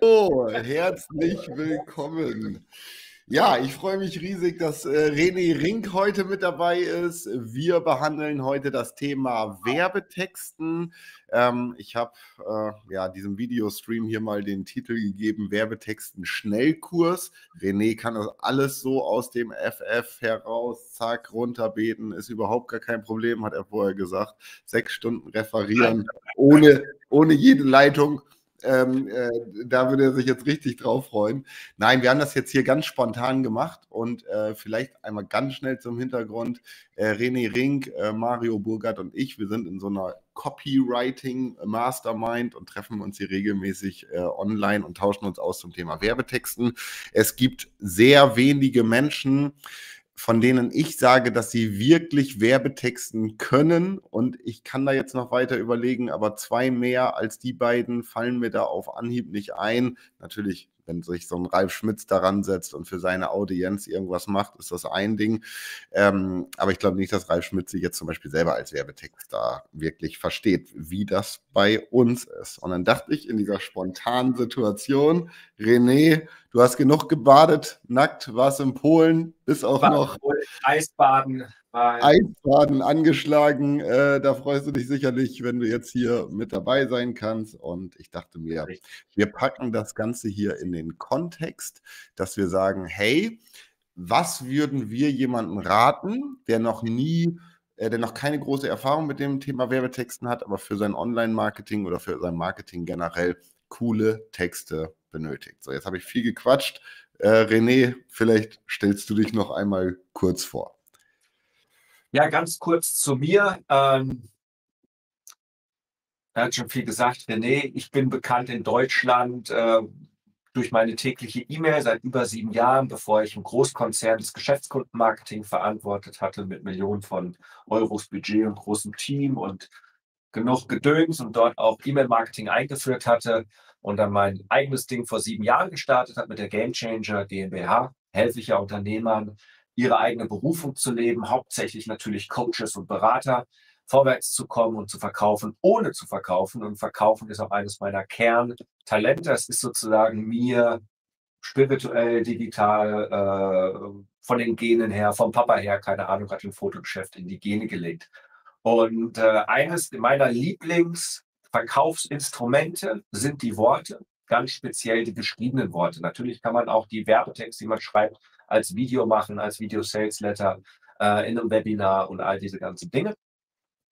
Oh, herzlich willkommen. Ja, ich freue mich riesig, dass äh, René Rink heute mit dabei ist. Wir behandeln heute das Thema Werbetexten. Ähm, ich habe äh, ja diesem Videostream hier mal den Titel gegeben: Werbetexten Schnellkurs. René kann das alles so aus dem FF heraus, zack, runterbeten, ist überhaupt gar kein Problem, hat er vorher gesagt. Sechs Stunden referieren ohne, ohne jede Leitung. Ähm, äh, da würde er sich jetzt richtig drauf freuen. Nein, wir haben das jetzt hier ganz spontan gemacht und äh, vielleicht einmal ganz schnell zum Hintergrund. Äh, René Rink, äh, Mario Burgert und ich, wir sind in so einer Copywriting Mastermind und treffen uns hier regelmäßig äh, online und tauschen uns aus zum Thema Werbetexten. Es gibt sehr wenige Menschen, von denen ich sage, dass sie wirklich Werbetexten können. Und ich kann da jetzt noch weiter überlegen, aber zwei mehr als die beiden fallen mir da auf Anhieb nicht ein. Natürlich wenn sich so ein Ralf Schmitz daran setzt und für seine Audienz irgendwas macht, ist das ein Ding. Ähm, aber ich glaube nicht, dass Ralf Schmitz sich jetzt zum Beispiel selber als Werbetext da wirklich versteht, wie das bei uns ist. Und dann dachte ich in dieser spontanen Situation, René, du hast genug gebadet, nackt, warst in Polen, bis auch War noch Eisbaden, Eisbaden angeschlagen. Äh, da freust du dich sicherlich, wenn du jetzt hier mit dabei sein kannst. Und ich dachte mir, wir packen das Ganze hier in den Kontext, dass wir sagen, hey, was würden wir jemandem raten, der noch nie, äh, der noch keine große Erfahrung mit dem Thema Werbetexten hat, aber für sein Online-Marketing oder für sein Marketing generell coole Texte benötigt. So, jetzt habe ich viel gequatscht. Äh, René, vielleicht stellst du dich noch einmal kurz vor. Ja, ganz kurz zu mir. Ähm, er hat schon viel gesagt, René. Ich bin bekannt in Deutschland äh, durch meine tägliche E-Mail seit über sieben Jahren, bevor ich im Großkonzern das Geschäftskundenmarketing verantwortet hatte mit Millionen von Euros Budget und großem Team und genug Gedöns und dort auch E-Mail-Marketing eingeführt hatte und dann mein eigenes Ding vor sieben Jahren gestartet hat mit der Game Changer GmbH, helfe ich ja Unternehmern, ihre eigene Berufung zu leben, hauptsächlich natürlich Coaches und Berater, vorwärts zu kommen und zu verkaufen, ohne zu verkaufen. Und verkaufen ist auch eines meiner Kerntalente. Es ist sozusagen mir spirituell, digital, äh, von den Genen her, vom Papa her, keine Ahnung, hat ein Fotogeschäft in die Gene gelegt. Und äh, eines meiner Lieblingsverkaufsinstrumente sind die Worte, ganz speziell die geschriebenen Worte. Natürlich kann man auch die Werbetexte, die man schreibt, als Video machen, als Video-Sales-Letter, äh, in einem Webinar und all diese ganzen Dinge.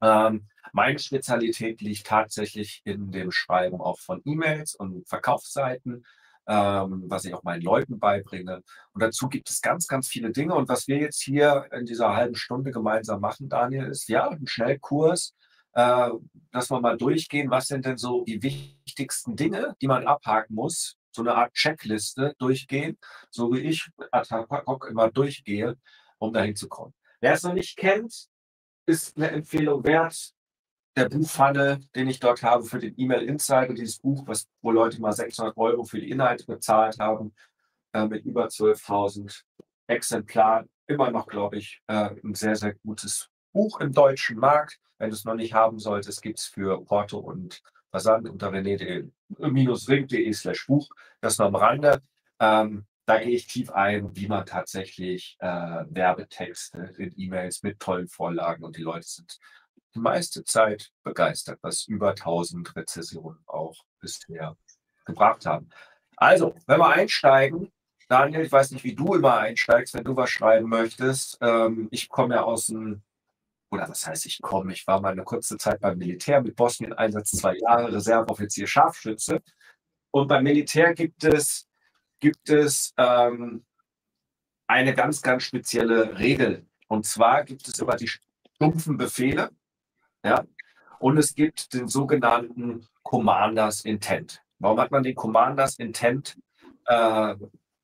Ähm, meine Spezialität liegt tatsächlich in dem Schreiben auch von E-Mails und Verkaufsseiten, ähm, was ich auch meinen Leuten beibringe. Und dazu gibt es ganz, ganz viele Dinge. Und was wir jetzt hier in dieser halben Stunde gemeinsam machen, Daniel, ist ja ein Schnellkurs, äh, dass wir mal durchgehen, was sind denn so die wichtigsten Dinge, die man abhaken muss, so eine Art Checkliste durchgehen, so wie ich ad hoc immer durchgehe, um dahin zu kommen. Wer es noch nicht kennt, ist eine Empfehlung wert. Der Buchfunnel, den ich dort habe für den E-Mail Insider, dieses Buch, was, wo Leute mal 600 Euro für die Inhalte bezahlt haben, äh, mit über 12.000 Exemplaren. Immer noch, glaube ich, äh, ein sehr, sehr gutes Buch im deutschen Markt. Wenn du es noch nicht haben solltest, gibt es für Porto und Versand unter rené-ring.de slash Buch. Das nur am Rande. Ähm, da gehe ich tief ein, wie man tatsächlich äh, Werbetexte in E-Mails mit tollen Vorlagen und die Leute sind die meiste Zeit begeistert, was über 1000 Rezessionen auch bisher gebracht haben. Also, wenn wir einsteigen, Daniel, ich weiß nicht, wie du immer einsteigst, wenn du was schreiben möchtest. Ähm, ich komme ja aus dem oder was heißt ich komme, ich war mal eine kurze Zeit beim Militär mit Bosnien-Einsatz, zwei Jahre Reserveoffizier Scharfschütze. Und beim Militär gibt es, gibt es ähm, eine ganz, ganz spezielle Regel. Und zwar gibt es immer die stumpfen Befehle. Ja? Und es gibt den sogenannten Commanders Intent. Warum hat man den Commanders Intent äh,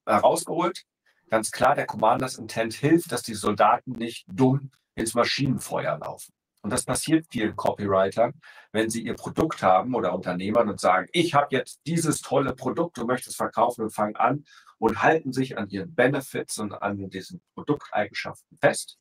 herausgeholt? Ganz klar, der Commanders Intent hilft, dass die Soldaten nicht dumm ins Maschinenfeuer laufen. Und das passiert vielen Copywritern, wenn sie ihr Produkt haben oder Unternehmern und sagen, ich habe jetzt dieses tolle Produkt und möchte es verkaufen und fangen an und halten sich an ihren Benefits und an diesen Produkteigenschaften fest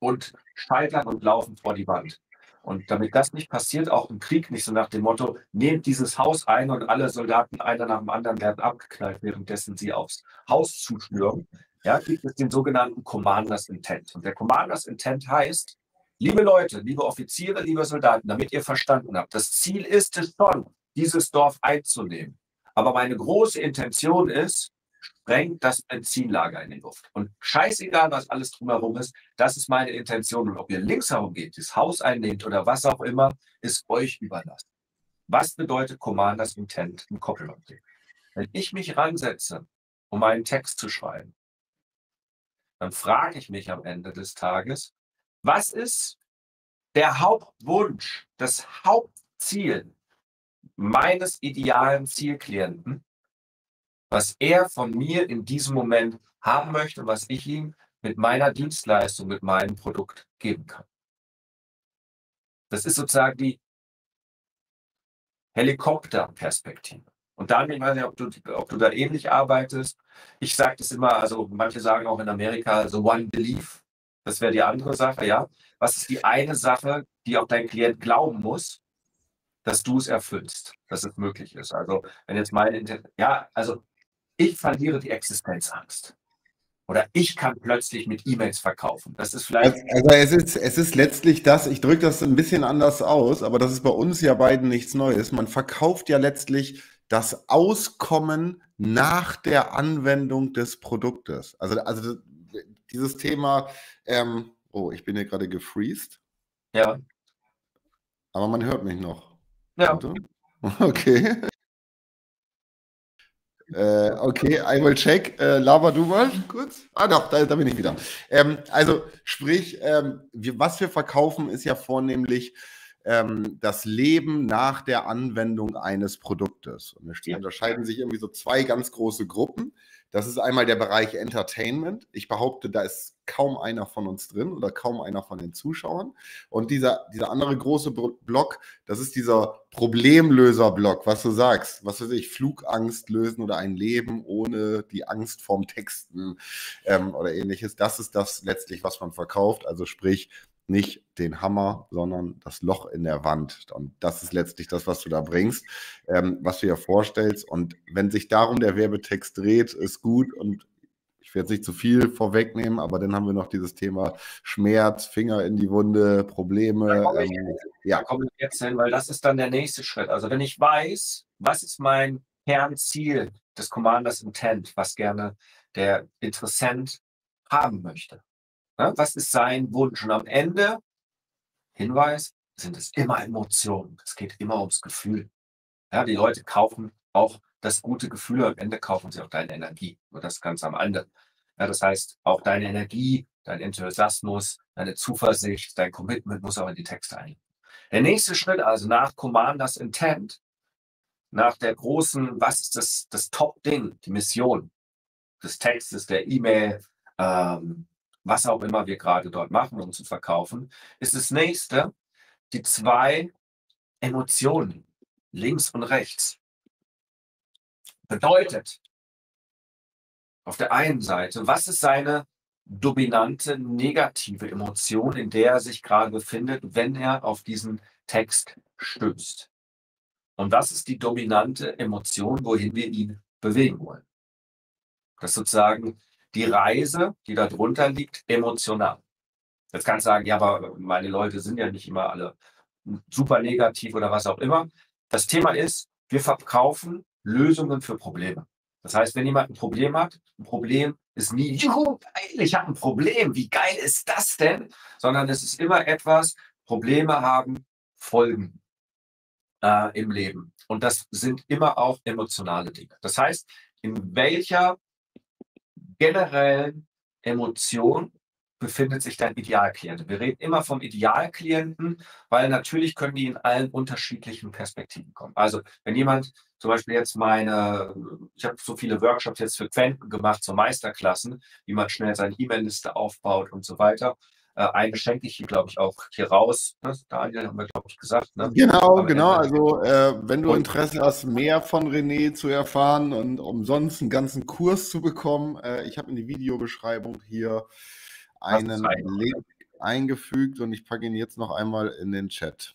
und scheitern und laufen vor die Wand. Und damit das nicht passiert, auch im Krieg nicht so nach dem Motto, nehmt dieses Haus ein und alle Soldaten einer nach dem anderen werden abgeknallt, währenddessen sie aufs Haus zuschnüren, ja, gibt es den sogenannten Commanders Intent. Und der Commanders Intent heißt, liebe Leute, liebe Offiziere, liebe Soldaten, damit ihr verstanden habt, das Ziel ist es schon, dieses Dorf einzunehmen. Aber meine große Intention ist, sprengt das Benzinlager in die Luft. Und scheißegal, was alles drumherum ist, das ist meine Intention. Und ob ihr links herum geht, das Haus einnehmt oder was auch immer, ist euch überlassen. Was bedeutet Commanders Intent im Copywriting? Wenn ich mich ransetze, um einen Text zu schreiben, dann frage ich mich am Ende des Tages, was ist der Hauptwunsch, das Hauptziel meines idealen Zielklienten, was er von mir in diesem Moment haben möchte, was ich ihm mit meiner Dienstleistung, mit meinem Produkt geben kann. Das ist sozusagen die Helikopterperspektive. Und Daniel, ich weiß nicht, ob du, ob du da ähnlich arbeitest. Ich sage das immer, also manche sagen auch in Amerika, so one belief. Das wäre die andere Sache, ja. Was ist die eine Sache, die auch dein Klient glauben muss, dass du es erfüllst, dass es möglich ist? Also, wenn jetzt meine, ja, also ich verliere die Existenzangst. Oder ich kann plötzlich mit E-Mails verkaufen. Das ist vielleicht. Also, also es, ist, es ist letztlich das, ich drücke das ein bisschen anders aus, aber das ist bei uns ja beiden nichts Neues. Man verkauft ja letztlich das Auskommen nach der Anwendung des Produktes. Also, also dieses Thema, ähm, oh, ich bin hier gerade gefreezed. Ja. Aber man hört mich noch. Ja. Okay. Äh, okay, I will check. Äh, laber du mal kurz. Ah, doch, da, da bin ich wieder. Ähm, also, sprich, ähm, wir, was wir verkaufen, ist ja vornehmlich ähm, das Leben nach der Anwendung eines Produktes. Und da unterscheiden sich irgendwie so zwei ganz große Gruppen. Das ist einmal der Bereich Entertainment. Ich behaupte, da ist kaum einer von uns drin oder kaum einer von den Zuschauern. Und dieser, dieser andere große Block, das ist dieser Problemlöser-Block, was du sagst. Was weiß ich, Flugangst lösen oder ein Leben ohne die Angst vorm Texten ähm, oder ähnliches. Das ist das letztlich, was man verkauft. Also sprich, nicht den Hammer, sondern das Loch in der Wand. Und das ist letztlich das, was du da bringst, ähm, was du dir vorstellst. Und wenn sich darum der Werbetext dreht, ist gut. Und ich werde jetzt nicht zu viel vorwegnehmen, aber dann haben wir noch dieses Thema Schmerz, Finger in die Wunde, Probleme. Da ich, ähm, ja. Da komme ich jetzt hin, weil das ist dann der nächste Schritt. Also wenn ich weiß, was ist mein Kernziel des Commanders Intent, was gerne der Interessent haben möchte? Was ist sein Wunsch? Und am Ende, Hinweis, sind es immer Emotionen. Es geht immer ums Gefühl. Ja, die Leute kaufen auch das gute Gefühl, am Ende kaufen sie auch deine Energie. Nur das ganz am Ende. Ja, das heißt, auch deine Energie, dein Enthusiasmus, deine Zuversicht, dein Commitment muss auch in die Texte ein. Der nächste Schritt, also nach Commanders Intent, nach der großen, was ist das, das Top-Ding, die Mission des Textes, der E-Mail, ähm, was auch immer wir gerade dort machen, um zu verkaufen, ist das nächste die zwei Emotionen, links und rechts. Bedeutet, auf der einen Seite, was ist seine dominante negative Emotion, in der er sich gerade befindet, wenn er auf diesen Text stößt? Und was ist die dominante Emotion, wohin wir ihn bewegen wollen? Das sozusagen die Reise, die da drunter liegt, emotional. Jetzt kannst du sagen, ja, aber meine Leute sind ja nicht immer alle super negativ oder was auch immer. Das Thema ist, wir verkaufen Lösungen für Probleme. Das heißt, wenn jemand ein Problem hat, ein Problem ist nie, juhu, geil, ich habe ein Problem, wie geil ist das denn? Sondern es ist immer etwas, Probleme haben Folgen äh, im Leben. Und das sind immer auch emotionale Dinge. Das heißt, in welcher generellen Emotion befindet sich dein Idealklient. Wir reden immer vom Idealklienten, weil natürlich können die in allen unterschiedlichen Perspektiven kommen. Also wenn jemand zum Beispiel jetzt meine, ich habe so viele Workshops jetzt für Quenten gemacht, so Meisterklassen, wie man schnell seine E-Mail-Liste aufbaut und so weiter. Äh, eine schenke ich hier, glaube ich, auch hier raus. Ne? Daniel haben wir, glaube ich, gesagt. Ne? Genau, Aber genau. Also, äh, wenn du Interesse hast, mehr von René zu erfahren und umsonst einen ganzen Kurs zu bekommen, äh, ich habe in die Videobeschreibung hier einen Link. eingefügt und ich packe ihn jetzt noch einmal in den Chat.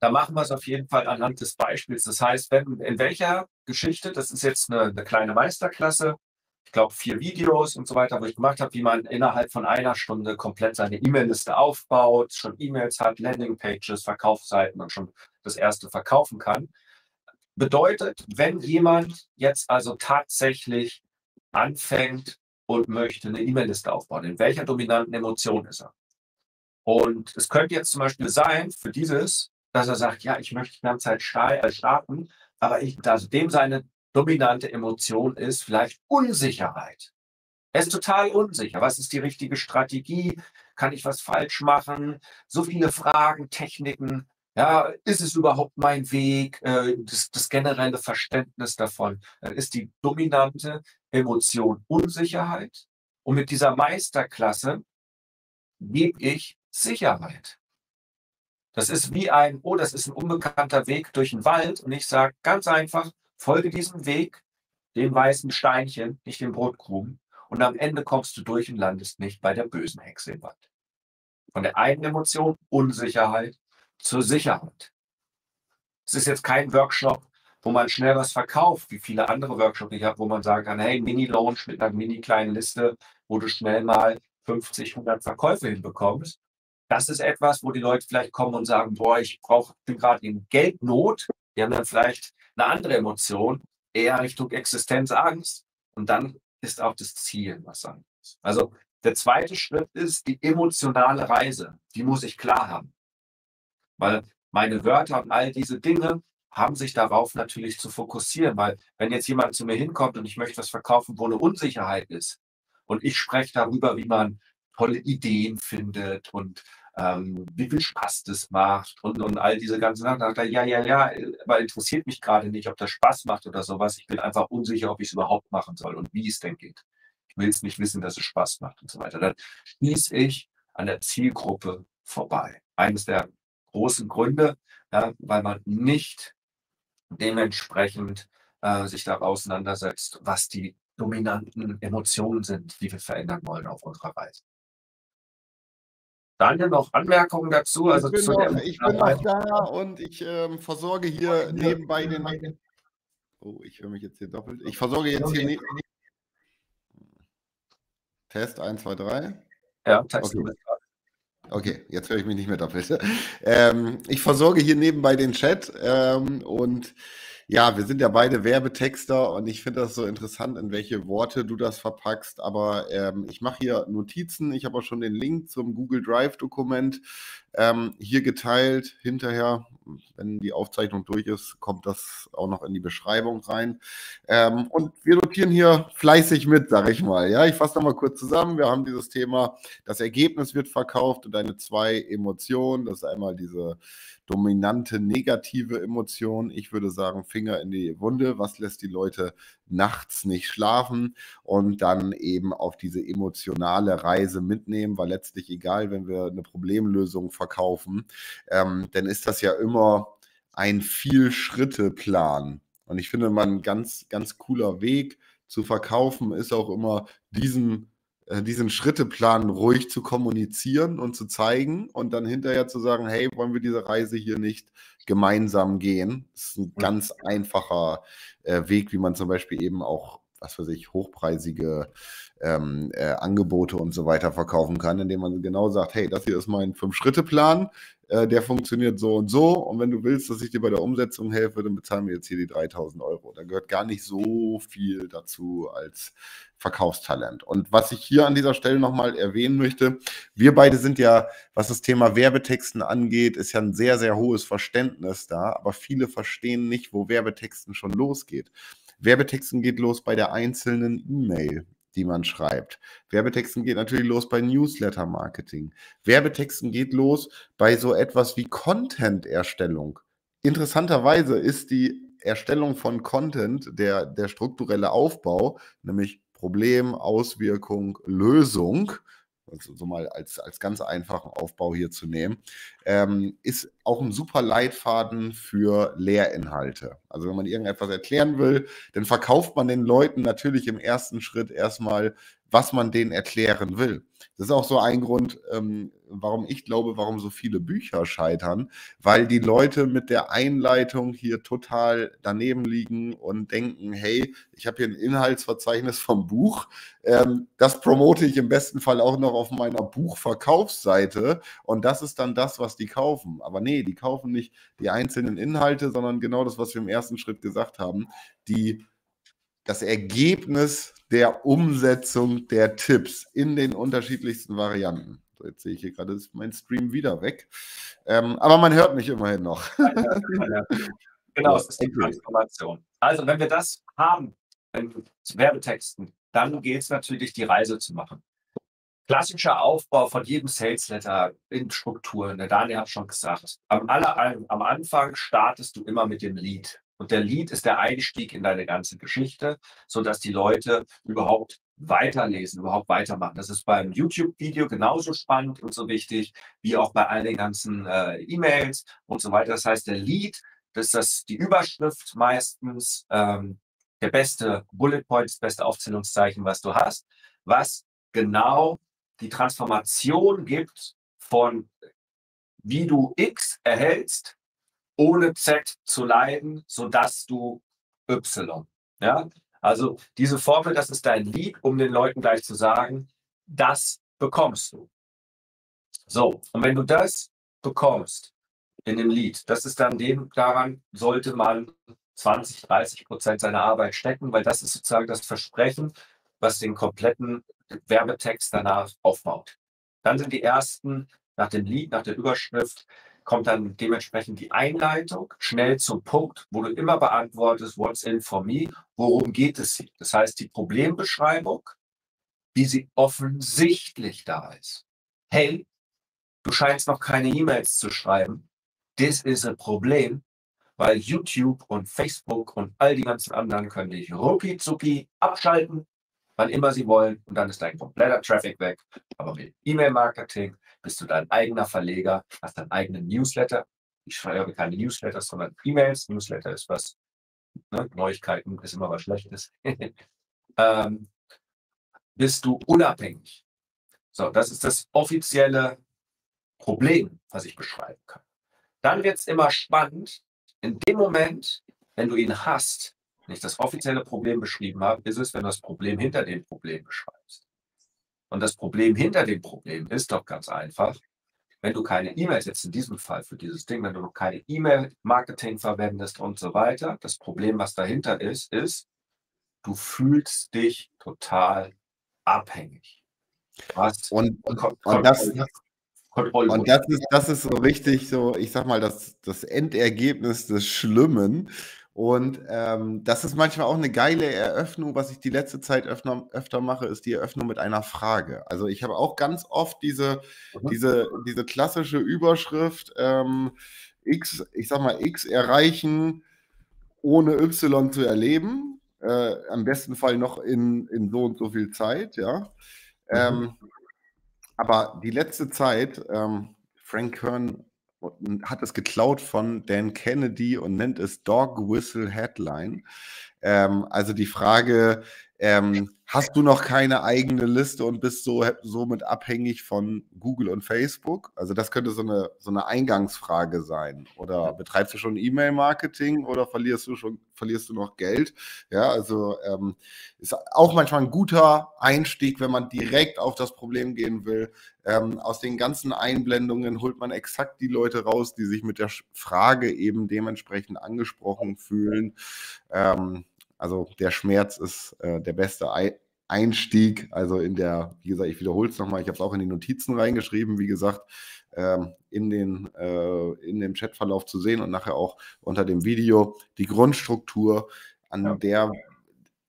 Da machen wir es auf jeden Fall anhand des Beispiels. Das heißt, wenn in welcher Geschichte, das ist jetzt eine, eine kleine Meisterklasse, glaube vier Videos und so weiter, wo ich gemacht habe, wie man innerhalb von einer Stunde komplett seine E-Mail-Liste aufbaut, schon E-Mails hat, Landingpages, Verkaufsseiten und schon das erste verkaufen kann. Bedeutet, wenn jemand jetzt also tatsächlich anfängt und möchte eine E-Mail-Liste aufbauen, in welcher dominanten Emotion ist er? Und es könnte jetzt zum Beispiel sein, für dieses, dass er sagt, ja, ich möchte die ganze Zeit äh, starten, aber ich, also dem seine dominante Emotion ist vielleicht Unsicherheit. Er ist total unsicher. Was ist die richtige Strategie? Kann ich was falsch machen? So viele Fragen, Techniken. Ja, ist es überhaupt mein Weg? Äh, das, das generelle Verständnis davon äh, ist die dominante Emotion Unsicherheit. Und mit dieser Meisterklasse gebe ich Sicherheit. Das ist wie ein, oh, das ist ein unbekannter Weg durch den Wald. Und ich sage ganz einfach, folge diesem Weg, dem weißen Steinchen, nicht dem Brotkrumen. Und am Ende kommst du durch und landest nicht bei der bösen Hexe im Wald. Von der einen Emotion, Unsicherheit, zur Sicherheit. Es ist jetzt kein Workshop, wo man schnell was verkauft, wie viele andere Workshops ich habe, wo man sagen kann, hey, Mini-Launch mit einer mini kleinen Liste, wo du schnell mal 50, 100 Verkäufe hinbekommst. Das ist etwas, wo die Leute vielleicht kommen und sagen, boah, ich brauche, bin gerade in Geldnot. Die haben dann vielleicht eine andere Emotion, eher Richtung Existenzangst. Und dann ist auch das Ziel was muss. Also der zweite Schritt ist die emotionale Reise. Die muss ich klar haben. Weil meine Wörter und all diese Dinge haben sich darauf natürlich zu fokussieren. Weil wenn jetzt jemand zu mir hinkommt und ich möchte was verkaufen, wo eine Unsicherheit ist und ich spreche darüber, wie man tolle Ideen findet und ähm, wie viel Spaß das macht und, und all diese ganzen Sachen. Da dachte er, ja, ja, ja, aber interessiert mich gerade nicht, ob das Spaß macht oder sowas. Ich bin einfach unsicher, ob ich es überhaupt machen soll und wie es denn geht. Ich will es nicht wissen, dass es Spaß macht und so weiter. Dann schließe ich an der Zielgruppe vorbei. Eines der großen Gründe, ja, weil man nicht dementsprechend äh, sich da auseinandersetzt, was die dominanten Emotionen sind, die wir verändern wollen auf unserer Reise. Daniel, noch Anmerkungen dazu? Also ich bin, noch, ich bin noch, da und ich ähm, versorge hier nebenbei den. Oh, ich höre mich jetzt hier doppelt. Ich versorge jetzt hier. Ne Test 1, 2, 3. Ja, Test okay. Okay, jetzt höre ich mich nicht mehr doppelt. Ähm, ich versorge hier nebenbei den Chat ähm, und ja, wir sind ja beide Werbetexter und ich finde das so interessant, in welche Worte du das verpackst. Aber ähm, ich mache hier Notizen. Ich habe auch schon den Link zum Google Drive-Dokument ähm, hier geteilt. Hinterher, wenn die Aufzeichnung durch ist, kommt das auch noch in die Beschreibung rein. Ähm, und wir notieren hier fleißig mit, sage ich mal. Ja, ich fasse nochmal kurz zusammen. Wir haben dieses Thema, das Ergebnis wird verkauft und deine zwei Emotionen. Das ist einmal diese dominante negative Emotion. Ich würde sagen, Finger in die Wunde. Was lässt die Leute nachts nicht schlafen? Und dann eben auf diese emotionale Reise mitnehmen, weil letztlich egal, wenn wir eine Problemlösung verkaufen, ähm, dann ist das ja immer ein Viel-Schritte-Plan. Und ich finde, man ganz, ganz cooler Weg zu verkaufen ist auch immer diesen diesen Schritteplan ruhig zu kommunizieren und zu zeigen und dann hinterher zu sagen, hey, wollen wir diese Reise hier nicht gemeinsam gehen? Das ist ein ganz einfacher äh, Weg, wie man zum Beispiel eben auch, was weiß ich, hochpreisige ähm, äh, Angebote und so weiter verkaufen kann, indem man genau sagt, hey, das hier ist mein Fünf-Schritte-Plan, äh, der funktioniert so und so. Und wenn du willst, dass ich dir bei der Umsetzung helfe, dann bezahlen wir jetzt hier die 3000 Euro. Da gehört gar nicht so viel dazu als Verkaufstalent. Und was ich hier an dieser Stelle nochmal erwähnen möchte, wir beide sind ja, was das Thema Werbetexten angeht, ist ja ein sehr, sehr hohes Verständnis da, aber viele verstehen nicht, wo Werbetexten schon losgeht. Werbetexten geht los bei der einzelnen E-Mail die man schreibt. Werbetexten geht natürlich los bei Newsletter-Marketing. Werbetexten geht los bei so etwas wie Content-Erstellung. Interessanterweise ist die Erstellung von Content der, der strukturelle Aufbau, nämlich Problem, Auswirkung, Lösung also so mal als, als ganz einfachen Aufbau hier zu nehmen, ähm, ist auch ein super Leitfaden für Lehrinhalte. Also wenn man irgendetwas erklären will, dann verkauft man den Leuten natürlich im ersten Schritt erstmal, was man denen erklären will. Das ist auch so ein Grund, ähm, warum ich glaube, warum so viele Bücher scheitern, weil die Leute mit der Einleitung hier total daneben liegen und denken, hey, ich habe hier ein Inhaltsverzeichnis vom Buch, ähm, das promote ich im besten Fall auch noch auf meiner Buchverkaufsseite und das ist dann das, was die kaufen. Aber nee, die kaufen nicht die einzelnen Inhalte, sondern genau das, was wir im ersten Schritt gesagt haben, die das Ergebnis der Umsetzung der Tipps in den unterschiedlichsten Varianten. So, jetzt sehe ich hier gerade, ist mein Stream wieder weg. Ähm, aber man hört mich immerhin noch. genau, es ist die Transformation. Also, wenn wir das haben, in Werbetexten, dann geht es natürlich, die Reise zu machen. Klassischer Aufbau von jedem Sales Letter in Strukturen. Der Daniel hat schon gesagt, am, aller, am Anfang startest du immer mit dem Lead. Und der Lead ist der Einstieg in deine ganze Geschichte, sodass die Leute überhaupt weiterlesen, überhaupt weitermachen. Das ist beim YouTube-Video genauso spannend und so wichtig, wie auch bei all den ganzen äh, E-Mails und so weiter. Das heißt, der Lead, das ist das, die Überschrift meistens, ähm, der beste Bullet Point, das beste Aufzählungszeichen, was du hast, was genau die Transformation gibt von wie du X erhältst ohne Z zu leiden, sodass du Y. Ja? Also diese Formel, das ist dein Lied, um den Leuten gleich zu sagen, das bekommst du. So, und wenn du das bekommst in dem Lied, das ist dann dem, daran sollte man 20, 30 Prozent seiner Arbeit stecken, weil das ist sozusagen das Versprechen, was den kompletten Werbetext danach aufbaut. Dann sind die ersten nach dem Lied, nach der Überschrift, kommt dann dementsprechend die Einleitung, schnell zum Punkt, wo du immer beantwortest, what's in for me, worum geht es hier. Das heißt, die Problembeschreibung, wie sie offensichtlich da ist. Hey, du scheinst noch keine E-Mails zu schreiben. This is a Problem, weil YouTube und Facebook und all die ganzen anderen können dich rucki zucki abschalten, wann immer sie wollen und dann ist dein kompletter Traffic weg. Aber mit E-Mail-Marketing bist du dein eigener Verleger, hast deinen eigenen Newsletter. Ich schreibe keine Newsletters, sondern E-Mails. Newsletter ist was, ne? Neuigkeiten ist immer was Schlechtes. ähm, bist du unabhängig. So, das ist das offizielle Problem, was ich beschreiben kann. Dann wird es immer spannend. In dem Moment, wenn du ihn hast, wenn ich das offizielle Problem beschrieben habe, ist es, wenn du das Problem hinter dem Problem beschreibst. Und das Problem hinter dem Problem ist doch ganz einfach, wenn du keine E-Mails jetzt in diesem Fall für dieses Ding, wenn du noch keine E-Mail-Marketing verwendest und so weiter, das Problem, was dahinter ist, ist, du fühlst dich total abhängig. Was und, und, und das, und das ist, das ist so richtig so, ich sag mal, das, das Endergebnis des Schlimmen. Und ähm, das ist manchmal auch eine geile Eröffnung. Was ich die letzte Zeit öfter, öfter mache, ist die Eröffnung mit einer Frage. Also ich habe auch ganz oft diese, mhm. diese, diese klassische Überschrift ähm, X, ich sag mal, X erreichen, ohne Y zu erleben. Äh, am besten Fall noch in, in so und so viel Zeit, ja. Mhm. Ähm, aber die letzte Zeit, ähm, Frank Kern hat es geklaut von Dan Kennedy und nennt es Dog Whistle Headline. Ähm, also die Frage, ähm, hast du noch keine eigene Liste und bist so, somit abhängig von Google und Facebook? Also das könnte so eine, so eine Eingangsfrage sein. Oder betreibst du schon E-Mail-Marketing oder verlierst du schon, verlierst du noch Geld? Ja, also ähm, ist auch manchmal ein guter Einstieg, wenn man direkt auf das Problem gehen will. Ähm, aus den ganzen Einblendungen holt man exakt die Leute raus, die sich mit der Frage eben dementsprechend angesprochen fühlen. Ähm, also der Schmerz ist äh, der beste Einstieg. Also in der, wie gesagt, ich wiederhole es nochmal, ich habe es auch in die Notizen reingeschrieben, wie gesagt, ähm, in, den, äh, in dem Chatverlauf zu sehen und nachher auch unter dem Video die Grundstruktur, an ja. der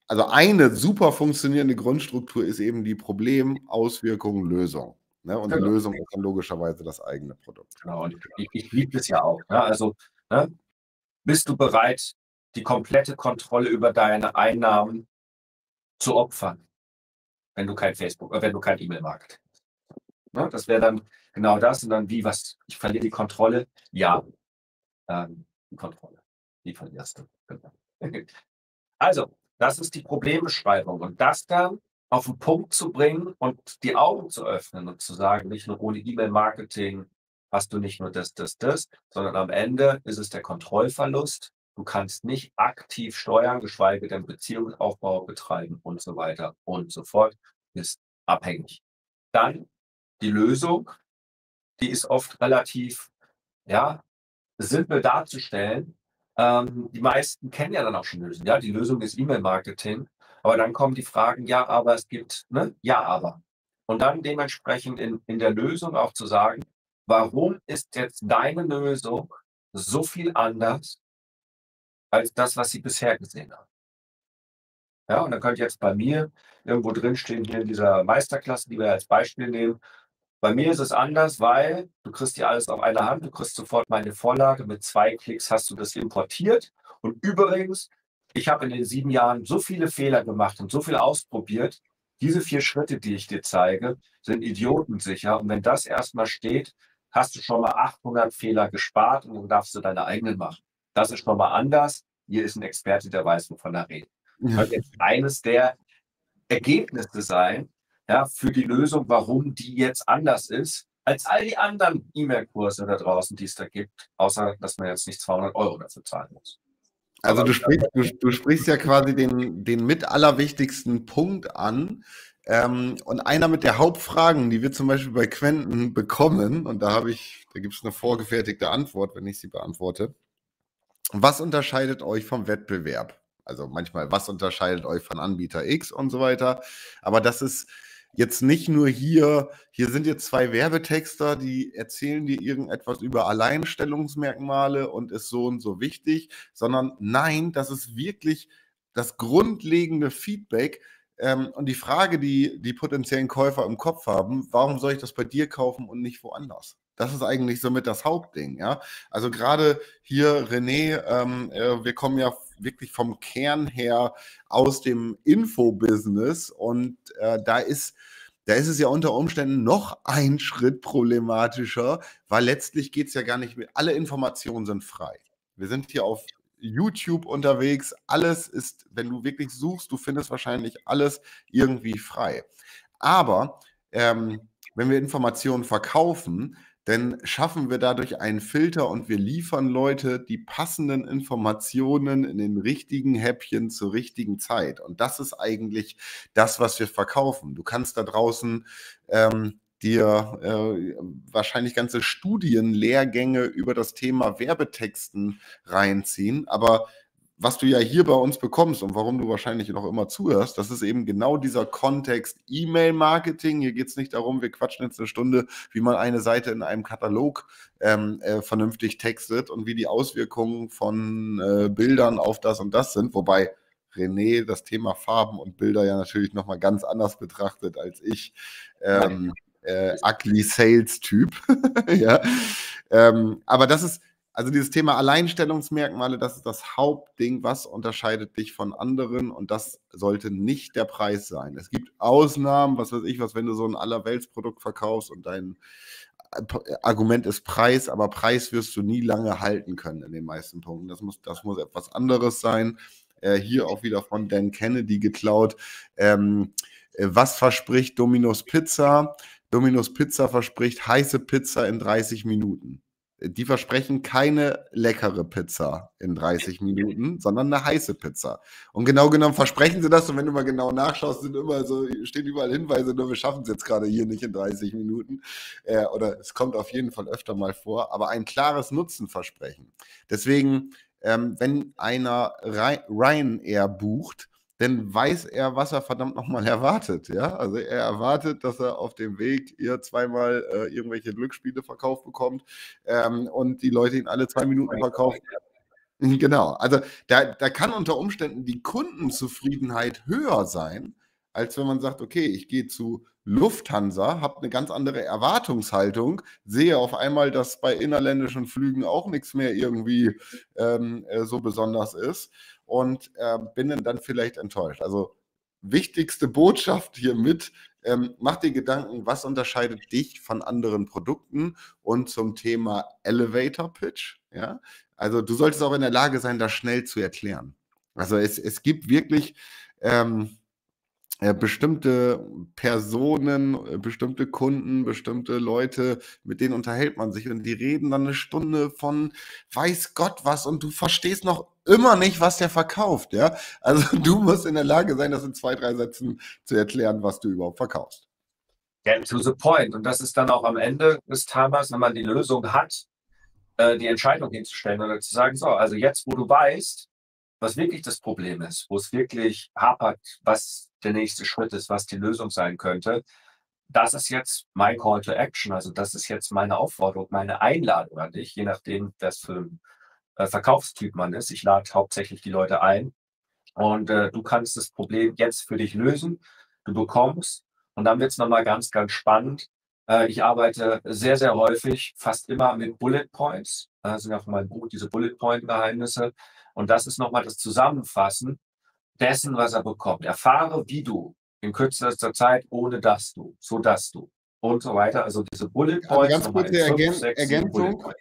also eine super funktionierende Grundstruktur ist eben die Problem, Auswirkung, Lösung. Ne? Und genau. die Lösung ist dann logischerweise das eigene Produkt. Genau, und ich, ich liebe das ja auch. Ne? Also ne? bist du bereit, die komplette Kontrolle über deine Einnahmen zu opfern, wenn du kein Facebook, äh, wenn du kein E-Mail-Marketing hast. Ne? Das wäre dann genau das und dann wie, was, ich verliere die Kontrolle? Ja, ähm, die Kontrolle, die verlierst du. Genau. Also, das ist die Problembeschreibung und das dann auf den Punkt zu bringen und die Augen zu öffnen und zu sagen, nicht nur ohne E-Mail-Marketing hast du nicht nur das, das, das, sondern am Ende ist es der Kontrollverlust. Du kannst nicht aktiv steuern, geschweige denn Beziehungsaufbau betreiben und so weiter und so fort. Du bist abhängig. Dann die Lösung, die ist oft relativ, ja, simpel darzustellen. Ähm, die meisten kennen ja dann auch schon Lösungen. Ja, die Lösung ist E-Mail-Marketing. Aber dann kommen die Fragen, ja, aber es gibt, ne? Ja, aber. Und dann dementsprechend in, in der Lösung auch zu sagen, warum ist jetzt deine Lösung so viel anders als das, was sie bisher gesehen haben? Ja, und dann könnte jetzt bei mir irgendwo drinstehen, hier in dieser Meisterklasse, die wir als Beispiel nehmen. Bei mir ist es anders, weil du kriegst hier alles auf einer Hand, du kriegst sofort meine Vorlage. Mit zwei Klicks hast du das importiert. Und übrigens, ich habe in den sieben Jahren so viele Fehler gemacht und so viel ausprobiert. Diese vier Schritte, die ich dir zeige, sind idiotensicher. Und wenn das erstmal steht, hast du schon mal 800 Fehler gespart und dann darfst du deine eigenen machen. Das ist schon mal anders. Hier ist ein Experte, der weiß, wovon er redet. Das jetzt eines der Ergebnisse sein, ja, für die Lösung, warum die jetzt anders ist, als all die anderen E-Mail-Kurse da draußen, die es da gibt, außer dass man jetzt nicht 200 Euro dafür zahlen muss. Also du sprichst, du, du sprichst ja quasi den, den mit allerwichtigsten Punkt an. Ähm, und einer mit der Hauptfragen, die wir zum Beispiel bei Quenten bekommen, und da habe ich, da gibt es eine vorgefertigte Antwort, wenn ich sie beantworte. Was unterscheidet euch vom Wettbewerb? Also manchmal, was unterscheidet euch von Anbieter X und so weiter. Aber das ist jetzt nicht nur hier, hier sind jetzt zwei Werbetexter, die erzählen dir irgendetwas über Alleinstellungsmerkmale und ist so und so wichtig, sondern nein, das ist wirklich das grundlegende Feedback. Ähm, und die Frage, die die potenziellen Käufer im Kopf haben, warum soll ich das bei dir kaufen und nicht woanders? Das ist eigentlich somit das Hauptding, ja. Also gerade hier, René, ähm, äh, wir kommen ja wirklich vom Kern her aus dem Infobusiness und äh, da ist da ist es ja unter Umständen noch ein Schritt problematischer, weil letztlich geht es ja gar nicht mehr. Alle Informationen sind frei. Wir sind hier auf YouTube unterwegs. Alles ist, wenn du wirklich suchst, du findest wahrscheinlich alles irgendwie frei. Aber ähm, wenn wir Informationen verkaufen, denn schaffen wir dadurch einen Filter und wir liefern Leute die passenden Informationen in den richtigen Häppchen zur richtigen Zeit. Und das ist eigentlich das, was wir verkaufen. Du kannst da draußen ähm, dir äh, wahrscheinlich ganze Studienlehrgänge über das Thema Werbetexten reinziehen, aber was du ja hier bei uns bekommst und warum du wahrscheinlich noch immer zuhörst, das ist eben genau dieser Kontext E-Mail-Marketing. Hier geht es nicht darum, wir quatschen jetzt eine Stunde, wie man eine Seite in einem Katalog ähm, äh, vernünftig textet und wie die Auswirkungen von äh, Bildern auf das und das sind. Wobei René das Thema Farben und Bilder ja natürlich nochmal ganz anders betrachtet als ich. Ähm, äh, ugly Sales-Typ. ja. Ähm, aber das ist also dieses Thema Alleinstellungsmerkmale, das ist das Hauptding, was unterscheidet dich von anderen und das sollte nicht der Preis sein. Es gibt Ausnahmen, was weiß ich, was wenn du so ein Allerweltsprodukt verkaufst und dein Argument ist Preis, aber Preis wirst du nie lange halten können in den meisten Punkten. Das muss, das muss etwas anderes sein. Äh, hier auch wieder von Dan Kennedy geklaut. Ähm, äh, was verspricht Domino's Pizza? Domino's Pizza verspricht heiße Pizza in 30 Minuten die versprechen keine leckere Pizza in 30 Minuten, sondern eine heiße Pizza. Und genau genommen versprechen sie das. Und wenn du mal genau nachschaust, sind immer so, stehen überall Hinweise, nur wir schaffen es jetzt gerade hier nicht in 30 Minuten. Äh, oder es kommt auf jeden Fall öfter mal vor, aber ein klares Nutzenversprechen. Deswegen, ähm, wenn einer Ryanair bucht, dann weiß er, was er verdammt nochmal erwartet. Ja? Also er erwartet, dass er auf dem Weg hier zweimal äh, irgendwelche Glücksspiele verkauft bekommt ähm, und die Leute ihn alle zwei Minuten verkaufen. Genau, also da, da kann unter Umständen die Kundenzufriedenheit höher sein, als wenn man sagt, okay, ich gehe zu Lufthansa, habe eine ganz andere Erwartungshaltung, sehe auf einmal, dass bei innerländischen Flügen auch nichts mehr irgendwie ähm, äh, so besonders ist und äh, bin dann vielleicht enttäuscht. Also wichtigste Botschaft hiermit, ähm, mach dir Gedanken, was unterscheidet dich von anderen Produkten und zum Thema Elevator Pitch. Ja? Also du solltest auch in der Lage sein, das schnell zu erklären. Also es, es gibt wirklich ähm, äh, bestimmte Personen, äh, bestimmte Kunden, bestimmte Leute, mit denen unterhält man sich und die reden dann eine Stunde von weiß Gott was und du verstehst noch immer nicht, was der verkauft, ja. Also du musst in der Lage sein, das in zwei, drei Sätzen zu erklären, was du überhaupt verkaufst. Get to the point. Und das ist dann auch am Ende des Tages, wenn man die Lösung hat, äh, die Entscheidung hinzustellen oder zu sagen, so, also jetzt, wo du weißt, was wirklich das Problem ist, wo es wirklich hapert, was der nächste Schritt ist, was die Lösung sein könnte. Das ist jetzt mein Call to Action. Also das ist jetzt meine Aufforderung, meine Einladung an dich, je nachdem, was für ein äh, Verkaufstyp man ist. Ich lade hauptsächlich die Leute ein und äh, du kannst das Problem jetzt für dich lösen. Du bekommst und dann wird es nochmal ganz, ganz spannend. Äh, ich arbeite sehr, sehr häufig, fast immer mit Bullet Points. Das sind auch mein Buch, diese Bullet Point Geheimnisse. Und das ist nochmal das Zusammenfassen dessen, was er bekommt. Erfahre, wie du in kürzester Zeit, ohne dass du, so dass du und so weiter. Also diese Bullet also Points. Also ganz kurze Ergän Ergänzung.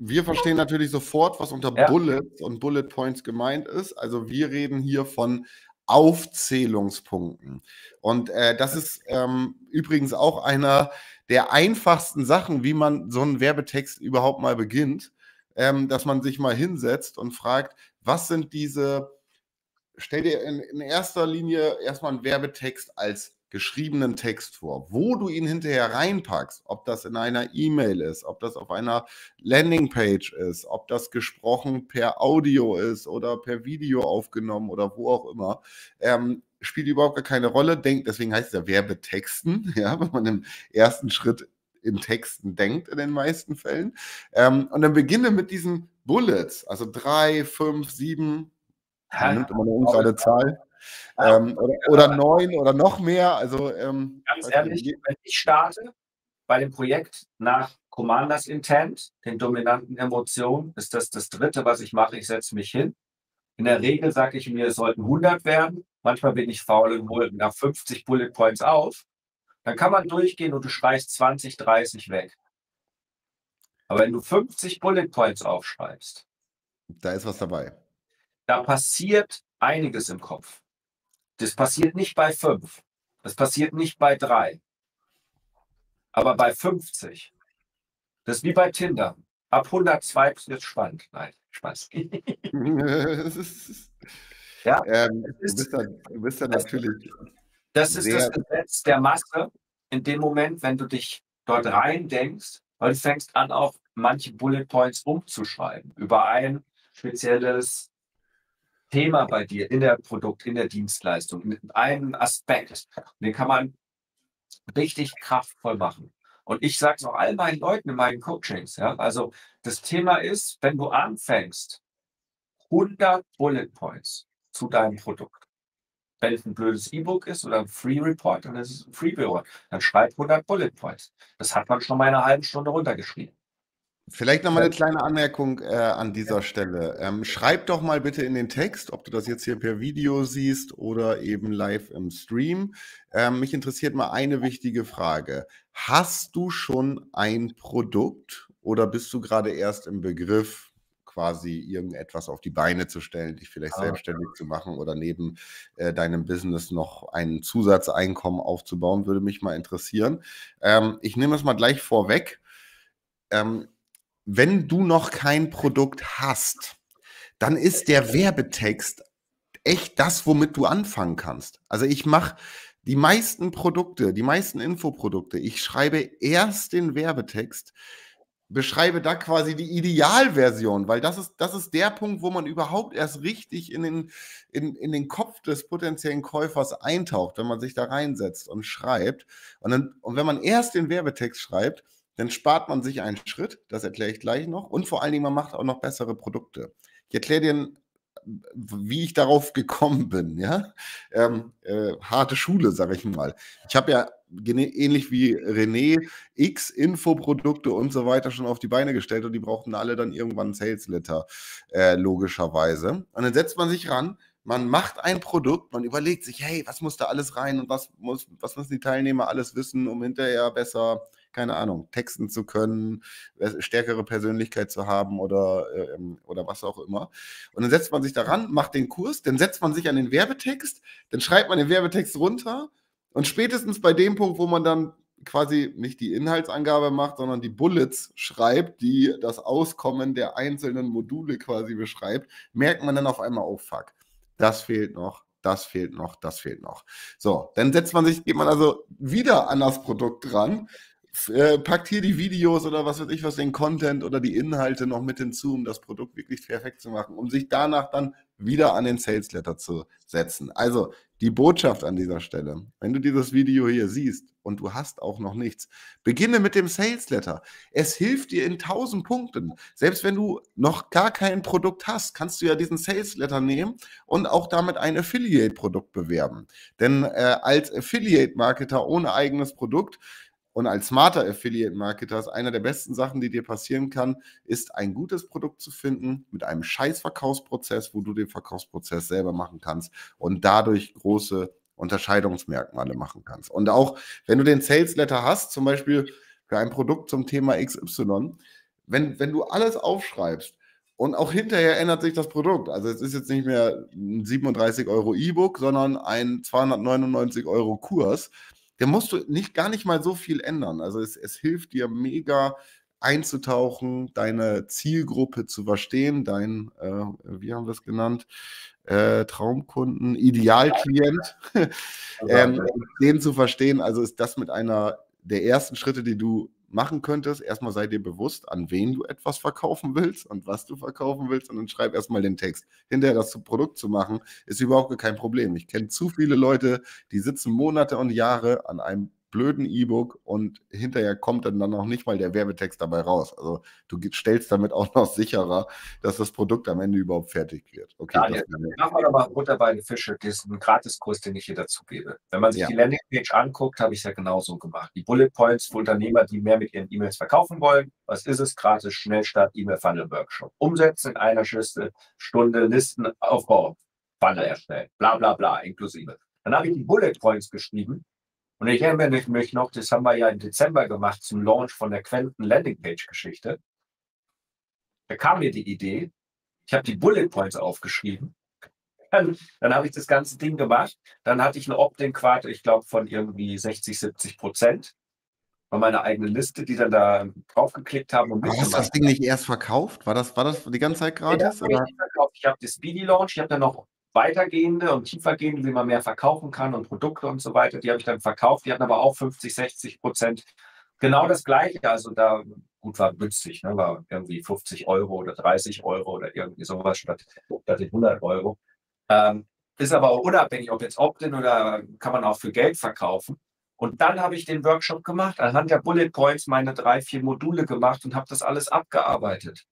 Wir verstehen natürlich sofort, was unter ja. Bullets und Bullet Points gemeint ist. Also wir reden hier von Aufzählungspunkten. Und äh, das ist ähm, übrigens auch einer der einfachsten Sachen, wie man so einen Werbetext überhaupt mal beginnt, ähm, dass man sich mal hinsetzt und fragt, was sind diese stell dir in, in erster Linie erstmal einen Werbetext als geschriebenen Text vor, wo du ihn hinterher reinpackst, ob das in einer E-Mail ist, ob das auf einer Landingpage ist, ob das gesprochen per Audio ist oder per Video aufgenommen oder wo auch immer, ähm, spielt überhaupt gar keine Rolle. Denk, deswegen heißt es ja Werbetexten, ja, wenn man im ersten Schritt in Texten denkt, in den meisten Fällen. Ähm, und dann beginne mit diesen Bullets, also drei, fünf, sieben, man nimmt immer eine ungerade Zahl. Ähm, oder, oder, neun oder noch mehr. Also, ähm, Ganz ehrlich, nicht. wenn ich starte bei dem Projekt nach Commanders Intent, den dominanten Emotionen, ist das das dritte, was ich mache. Ich setze mich hin. In der Regel sage ich mir, es sollten 100 werden. Manchmal bin ich faul und hole nach 50 Bullet Points auf. Dann kann man durchgehen und du schreibst 20, 30 weg. Aber wenn du 50 Bullet Points aufschreibst, da ist was dabei da passiert einiges im Kopf. Das passiert nicht bei fünf. Das passiert nicht bei drei. Aber bei 50. Das ist wie bei Tinder. Ab 102 wird spannend. Nein, Spaß. ja, ähm, du, bist dann, du bist dann natürlich. Das ist das Gesetz der Masse. In dem Moment, wenn du dich dort rein denkst, weil du fängst an, auch manche Bullet Points umzuschreiben über ein spezielles Thema bei dir in der Produkt, in der Dienstleistung, mit einem Aspekt. Den kann man richtig kraftvoll machen. Und ich sage es auch all meinen Leuten in meinen Coachings. Ja? Also das Thema ist, wenn du anfängst, 100 Bullet Points zu deinem Produkt. Wenn es ein blödes E-Book ist oder ein Free Report, dann ist es ein Free Report. Dann schreib 100 Bullet Points. Das hat man schon mal eine halbe Stunde runtergeschrieben. Vielleicht noch mal eine kleine Anmerkung äh, an dieser Stelle. Ähm, schreib doch mal bitte in den Text, ob du das jetzt hier per Video siehst oder eben live im Stream. Ähm, mich interessiert mal eine wichtige Frage. Hast du schon ein Produkt oder bist du gerade erst im Begriff, quasi irgendetwas auf die Beine zu stellen, dich vielleicht ah. selbstständig zu machen oder neben äh, deinem Business noch ein Zusatzeinkommen aufzubauen, würde mich mal interessieren. Ähm, ich nehme es mal gleich vorweg. Ähm, wenn du noch kein Produkt hast, dann ist der Werbetext echt das, womit du anfangen kannst. Also ich mache die meisten Produkte, die meisten Infoprodukte, ich schreibe erst den Werbetext, beschreibe da quasi die Idealversion, weil das ist, das ist der Punkt, wo man überhaupt erst richtig in den, in, in den Kopf des potenziellen Käufers eintaucht, wenn man sich da reinsetzt und schreibt. Und, dann, und wenn man erst den Werbetext schreibt, dann spart man sich einen Schritt, das erkläre ich gleich noch. Und vor allen Dingen, man macht auch noch bessere Produkte. Ich erkläre dir, wie ich darauf gekommen bin. Ja? Ähm, äh, harte Schule, sage ich mal. Ich habe ja ähnlich wie René X Infoprodukte und so weiter schon auf die Beine gestellt und die brauchten alle dann irgendwann Sales Letter, äh, logischerweise. Und dann setzt man sich ran, man macht ein Produkt, man überlegt sich, hey, was muss da alles rein und was, muss, was müssen die Teilnehmer alles wissen, um hinterher besser keine Ahnung, texten zu können, äh, stärkere Persönlichkeit zu haben oder, ähm, oder was auch immer. Und dann setzt man sich daran, macht den Kurs, dann setzt man sich an den Werbetext, dann schreibt man den Werbetext runter und spätestens bei dem Punkt, wo man dann quasi nicht die Inhaltsangabe macht, sondern die Bullets schreibt, die das Auskommen der einzelnen Module quasi beschreibt, merkt man dann auf einmal, oh fuck, das fehlt noch, das fehlt noch, das fehlt noch. So, dann setzt man sich, geht man also wieder an das Produkt dran, äh, packt hier die Videos oder was weiß ich was, den Content oder die Inhalte noch mit hinzu, um das Produkt wirklich perfekt zu machen, um sich danach dann wieder an den Sales Letter zu setzen. Also die Botschaft an dieser Stelle, wenn du dieses Video hier siehst und du hast auch noch nichts, beginne mit dem Sales Letter. Es hilft dir in tausend Punkten. Selbst wenn du noch gar kein Produkt hast, kannst du ja diesen Sales Letter nehmen und auch damit ein Affiliate-Produkt bewerben. Denn äh, als Affiliate-Marketer ohne eigenes Produkt und als smarter Affiliate Marketer ist einer der besten Sachen, die dir passieren kann, ist ein gutes Produkt zu finden mit einem scheiß Verkaufsprozess, wo du den Verkaufsprozess selber machen kannst und dadurch große Unterscheidungsmerkmale machen kannst. Und auch wenn du den Sales Letter hast, zum Beispiel für ein Produkt zum Thema XY, wenn, wenn du alles aufschreibst, und auch hinterher ändert sich das Produkt. Also es ist jetzt nicht mehr ein 37 Euro E-Book, sondern ein 299 Euro Kurs der musst du nicht, gar nicht mal so viel ändern. Also es, es hilft dir mega einzutauchen, deine Zielgruppe zu verstehen, dein, äh, wie haben wir es genannt, äh, Traumkunden, Idealklient, ähm, den zu verstehen. Also ist das mit einer der ersten Schritte, die du machen könntest. Erstmal sei dir bewusst, an wen du etwas verkaufen willst und was du verkaufen willst und dann schreib erstmal den Text. Hinterher das Produkt zu machen, ist überhaupt kein Problem. Ich kenne zu viele Leute, die sitzen Monate und Jahre an einem blöden E-Book und hinterher kommt dann, dann noch nicht mal der Werbetext dabei raus. Also du stellst damit auch noch sicherer, dass das Produkt am Ende überhaupt fertig wird. Okay, ja, jetzt machen wir aber runter bei den Fische, diesen Gratiskurs, den ich hier dazu gebe. Wenn man sich ja. die Landingpage anguckt, habe ich es ja genauso gemacht. Die Bullet Points für Unternehmer, die mehr mit ihren E-Mails verkaufen wollen. Was ist es? Gratis Schnellstart E-Mail Funnel Workshop. Umsetzen in einer Stunde, Stunde Listenaufbau, Funnel erstellen, bla bla bla, inklusive. Dann habe ich die Bullet Points geschrieben und ich erinnere mich noch, das haben wir ja im Dezember gemacht zum Launch von der Quenten Landingpage-Geschichte. Da kam mir die Idee, ich habe die Bullet Points aufgeschrieben. Dann, dann habe ich das ganze Ding gemacht. Dann hatte ich eine Opt-in-Quarte, ich glaube, von irgendwie 60, 70 Prozent. War meine eigene Liste, die dann da draufgeklickt haben. Und hast du das Ding nicht erst verkauft? War das, war das die ganze Zeit gratis? Nee, ich, ich habe das Speedy Launch, ich habe dann noch weitergehende und tiefergehende, wie man mehr verkaufen kann und Produkte und so weiter, die habe ich dann verkauft. Die hatten aber auch 50, 60 Prozent. Genau das Gleiche. Also da, gut, war günstig, ne? war irgendwie 50 Euro oder 30 Euro oder irgendwie sowas statt, statt 100 Euro. Ähm, ist aber auch unabhängig, ob jetzt Opt-in oder kann man auch für Geld verkaufen. Und dann habe ich den Workshop gemacht, anhand der Bullet Points meine drei, vier Module gemacht und habe das alles abgearbeitet.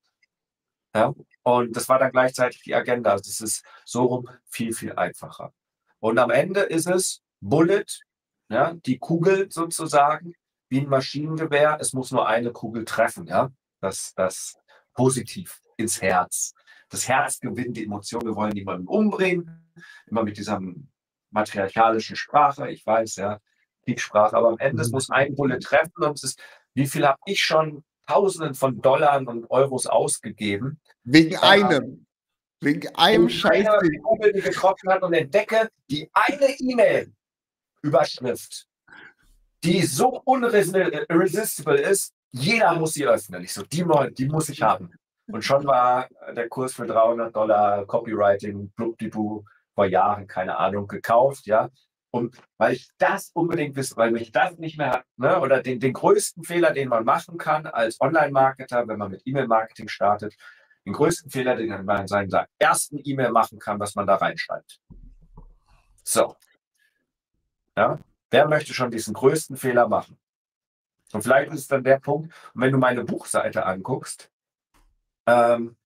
Ja? Und das war dann gleichzeitig die Agenda. Also es ist so rum viel, viel einfacher. Und am Ende ist es Bullet, ja, die Kugel sozusagen, wie ein Maschinengewehr. Es muss nur eine Kugel treffen, ja. Das, das positiv ins Herz. Das Herz gewinnt die Emotion. Wir wollen niemanden umbringen. Immer mit dieser matriarchalischen Sprache. Ich weiß, ja, Kriegssprache. Aber am Ende, es mhm. muss ein Bullet treffen. Und es ist, wie viel habe ich schon Tausenden von Dollar und Euros ausgegeben. Wegen äh, einem. Wegen einem Scheiß. Die Google die getroffen hat und entdecke die eine E-Mail-Überschrift, die so unresistible ist, jeder muss sie öffnen. Ich so, die, die muss ich haben. Und schon war der Kurs für 300 Dollar Copywriting, Blubdibu, vor Jahren, keine Ahnung, gekauft, ja. Und weil ich das unbedingt wissen, weil mich das nicht mehr, ne, oder den, den größten Fehler, den man machen kann als Online-Marketer, wenn man mit E-Mail-Marketing startet, den größten Fehler, den man in seiner ersten E-Mail machen kann, was man da reinschreibt. So. Ja, wer möchte schon diesen größten Fehler machen? Und vielleicht ist es dann der Punkt, wenn du meine Buchseite anguckst, ähm,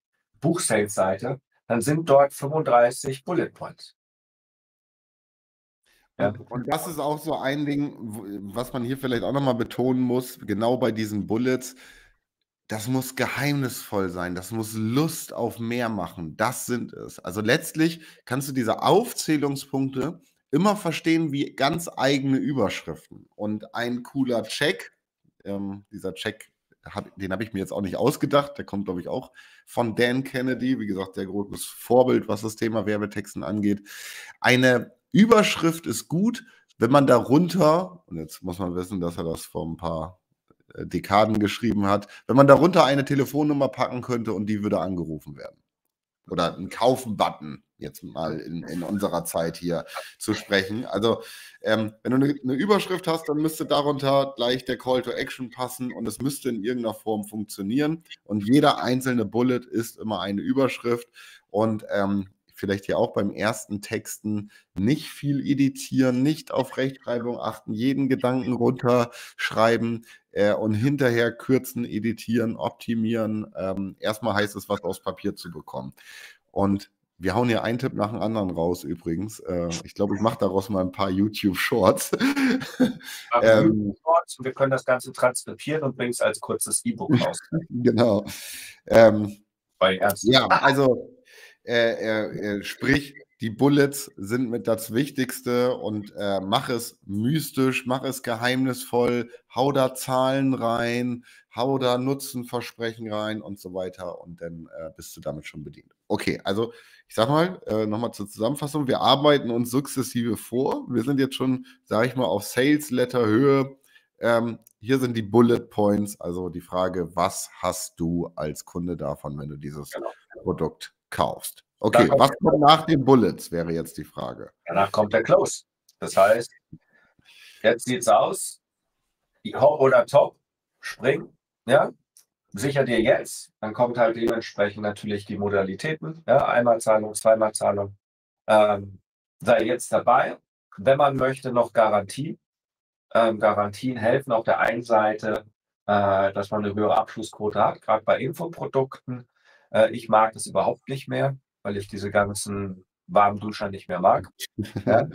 Buchsales-Seite, dann sind dort 35 Bullet Points. Ja. Und das ist auch so ein Ding, was man hier vielleicht auch nochmal betonen muss, genau bei diesen Bullets. Das muss geheimnisvoll sein, das muss Lust auf mehr machen. Das sind es. Also letztlich kannst du diese Aufzählungspunkte immer verstehen wie ganz eigene Überschriften. Und ein cooler Check Ähm, dieser Check, hab, den habe ich mir jetzt auch nicht ausgedacht. Der kommt, glaube ich, auch von Dan Kennedy. Wie gesagt, sehr großes Vorbild, was das Thema Werbetexten angeht. Eine Überschrift ist gut, wenn man darunter, und jetzt muss man wissen, dass er das vor ein paar äh, Dekaden geschrieben hat, wenn man darunter eine Telefonnummer packen könnte und die würde angerufen werden. Oder einen Kaufen-Button, jetzt mal in, in unserer Zeit hier zu sprechen. Also, ähm, wenn du eine, eine, Überschrift hast, dann müsste darunter gleich der Call to Action passen und es müsste in irgendeiner Form funktionieren. Und jeder einzelne Bullet ist immer eine Überschrift. Und ähm, vielleicht hier auch beim ersten Texten nicht viel editieren, nicht auf Rechtschreibung achten, jeden Gedanken runterschreiben äh, und hinterher kürzen, editieren, optimieren. Ähm, erstmal heißt es, was aus Papier zu bekommen. Und wir hauen hier einen Tipp nach dem anderen raus übrigens. Äh, ich glaube, ich mache daraus mal ein paar YouTube-Shorts. ähm, wir können das Ganze transkribieren und bringen es als kurzes E-Book raus. genau. Ähm, ja, also äh, äh, sprich, die Bullets sind mit das Wichtigste und äh, mach es mystisch, mach es geheimnisvoll, hau da Zahlen rein, hau da Nutzenversprechen rein und so weiter und dann äh, bist du damit schon bedient. Okay, also ich sag mal, äh, nochmal zur Zusammenfassung, wir arbeiten uns sukzessive vor. Wir sind jetzt schon, sage ich mal, auf Sales-Letter-Höhe. Ähm, hier sind die Bullet Points, also die Frage, was hast du als Kunde davon, wenn du dieses genau. Produkt kaufst. Okay, was kommt nach den Bullets, wäre jetzt die Frage. Danach kommt der Close. Das heißt, jetzt sieht es aus, Hop oder Top, spring, ja, sicher dir jetzt. Dann kommt halt dementsprechend natürlich die Modalitäten, ja, Einmalzahlung, Zweimalzahlung. Ähm, sei jetzt dabei. Wenn man möchte, noch Garantie. Ähm, Garantien helfen auf der einen Seite, äh, dass man eine höhere Abschlussquote hat, gerade bei Infoprodukten. Äh, ich mag das überhaupt nicht mehr, weil ich diese ganzen warmen Duscher nicht mehr mag. ja,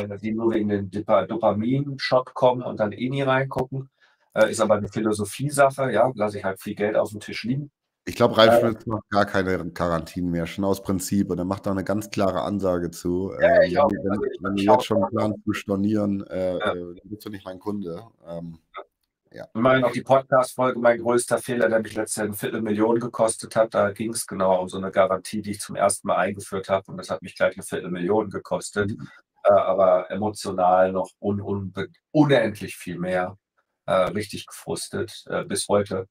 äh, die nur wegen dem Dopamin-Shot kommen und dann eh nie reingucken. Äh, ist aber eine Philosophie-Sache, ja, lasse ich halt viel Geld auf dem Tisch liegen. Ich glaube, Ralf äh, Schmitz macht gar keine Quarantinen mehr, schon aus Prinzip. Und er macht da eine ganz klare Ansage zu. Ja, äh, wenn, wenn, also wenn du jetzt schon planst zu stornieren, äh, ja. Äh, dann bist du nicht mein Kunde. Ähm, ja. Ich meine, auch die Podcast-Folge, mein größter Fehler, der mich letztes Jahr eine Viertelmillion gekostet hat, da ging es genau um so eine Garantie, die ich zum ersten Mal eingeführt habe und das hat mich gleich eine Viertelmillion gekostet, mhm. äh, aber emotional noch un un unendlich viel mehr, äh, richtig gefrustet äh, bis heute.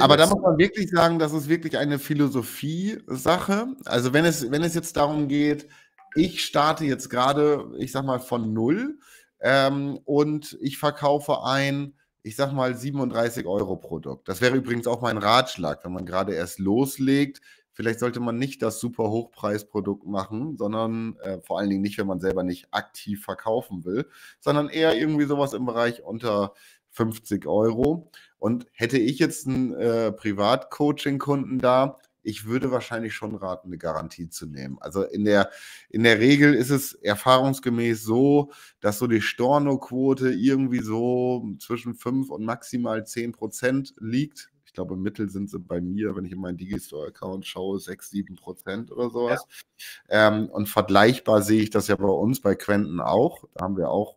Aber da muss man wirklich sagen, das ist wirklich eine Philosophie-Sache. Also wenn es, wenn es jetzt darum geht, ich starte jetzt gerade, ich sag mal, von null ähm, und ich verkaufe ein ich sag mal, 37 Euro Produkt. Das wäre übrigens auch mein Ratschlag, wenn man gerade erst loslegt. Vielleicht sollte man nicht das super Hochpreisprodukt machen, sondern äh, vor allen Dingen nicht, wenn man selber nicht aktiv verkaufen will, sondern eher irgendwie sowas im Bereich unter 50 Euro. Und hätte ich jetzt einen äh, Privatcoaching-Kunden da, ich würde wahrscheinlich schon raten, eine Garantie zu nehmen. Also in der, in der Regel ist es erfahrungsgemäß so, dass so die Storno-Quote irgendwie so zwischen 5 und maximal 10 Prozent liegt. Ich glaube, im Mittel sind sie bei mir, wenn ich in meinen Digistore-Account schaue, 6, 7 Prozent oder sowas. Ja. Ähm, und vergleichbar sehe ich das ja bei uns, bei Quenten auch. Da haben wir auch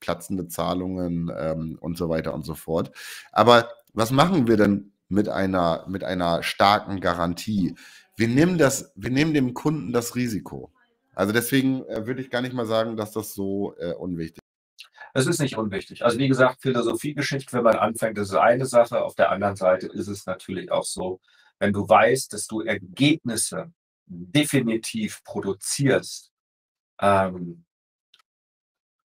platzende Zahlungen ähm, und so weiter und so fort. Aber was machen wir denn mit einer, mit einer starken Garantie. Wir nehmen, das, wir nehmen dem Kunden das Risiko. Also deswegen äh, würde ich gar nicht mal sagen, dass das so äh, unwichtig ist. Es ist nicht unwichtig. Also wie gesagt, Philosophiegeschichte, wenn man anfängt, ist eine Sache. Auf der anderen Seite ist es natürlich auch so, wenn du weißt, dass du Ergebnisse definitiv produzierst, ähm,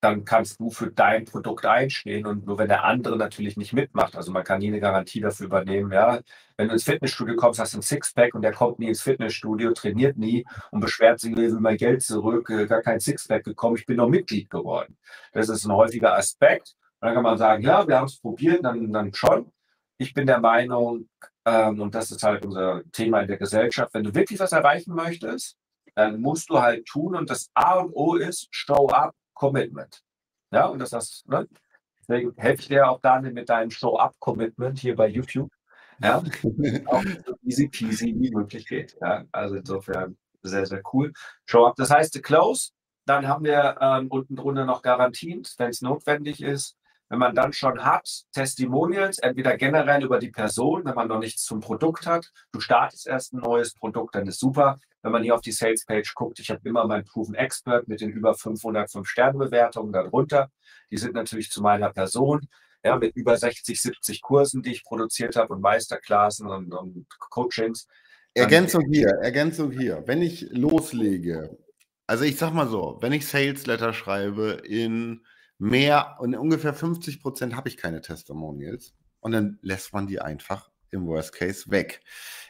dann kannst du für dein Produkt einstehen und nur wenn der andere natürlich nicht mitmacht, also man kann nie eine Garantie dafür übernehmen, ja. Wenn du ins Fitnessstudio kommst, hast du ein Sixpack und der kommt nie ins Fitnessstudio, trainiert nie und beschwert sich, ich will mein Geld zurück, äh, gar kein Sixpack gekommen, ich bin noch Mitglied geworden. Das ist ein häufiger Aspekt. Und dann kann man sagen, ja, wir haben es probiert, dann, dann schon. Ich bin der Meinung, ähm, und das ist halt unser Thema in der Gesellschaft, wenn du wirklich was erreichen möchtest, dann musst du halt tun und das A und O ist, show up, Commitment. Ja, und das ist, ne? Deswegen helfe ich dir auch dann mit deinem Show-Up-Commitment hier bei YouTube. Ja, auch so easy peasy wie möglich geht. Ja, also insofern sehr, sehr cool. Show-Up, das heißt Close. Dann haben wir ähm, unten drunter noch Garantien, wenn es notwendig ist. wenn man dann schon hat, Testimonials, entweder generell über die Person, wenn man noch nichts zum Produkt hat, du startest erst ein neues Produkt, dann ist super. Wenn man hier auf die Sales Page guckt, ich habe immer meinen Proven Expert mit den über 505 Sterne-Bewertungen darunter. Die sind natürlich zu meiner Person, ja, mit über 60, 70 Kursen, die ich produziert habe und Meisterklassen und, und Coachings. Ergänzung hier, Ergänzung hier. Wenn ich loslege, also ich sag mal so, wenn ich Sales Letter schreibe in mehr und ungefähr 50 Prozent habe ich keine Testimonials und dann lässt man die einfach im Worst Case weg.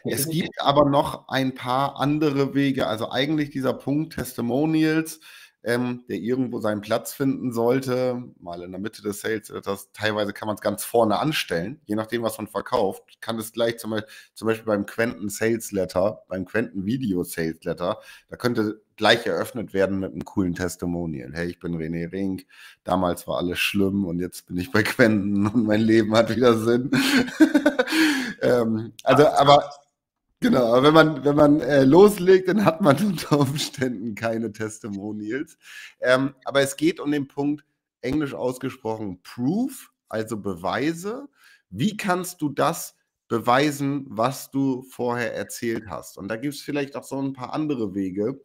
Es gibt aber noch ein paar andere Wege. Also eigentlich dieser Punkt Testimonials, ähm, der irgendwo seinen Platz finden sollte, mal in der Mitte des Sales, das, teilweise kann man es ganz vorne anstellen, je nachdem, was man verkauft, kann es gleich zum Beispiel, zum Beispiel beim Quentin Sales Letter, beim Quentin Video Sales Letter, da könnte gleich eröffnet werden mit einem coolen Testimonial. Hey, ich bin René Rink, damals war alles schlimm und jetzt bin ich bei Quentin und mein Leben hat wieder Sinn. ähm, also, aber Genau, aber wenn man, wenn man äh, loslegt, dann hat man unter Umständen keine Testimonials. Ähm, aber es geht um den Punkt, englisch ausgesprochen, Proof, also Beweise. Wie kannst du das beweisen, was du vorher erzählt hast? Und da gibt es vielleicht auch so ein paar andere Wege,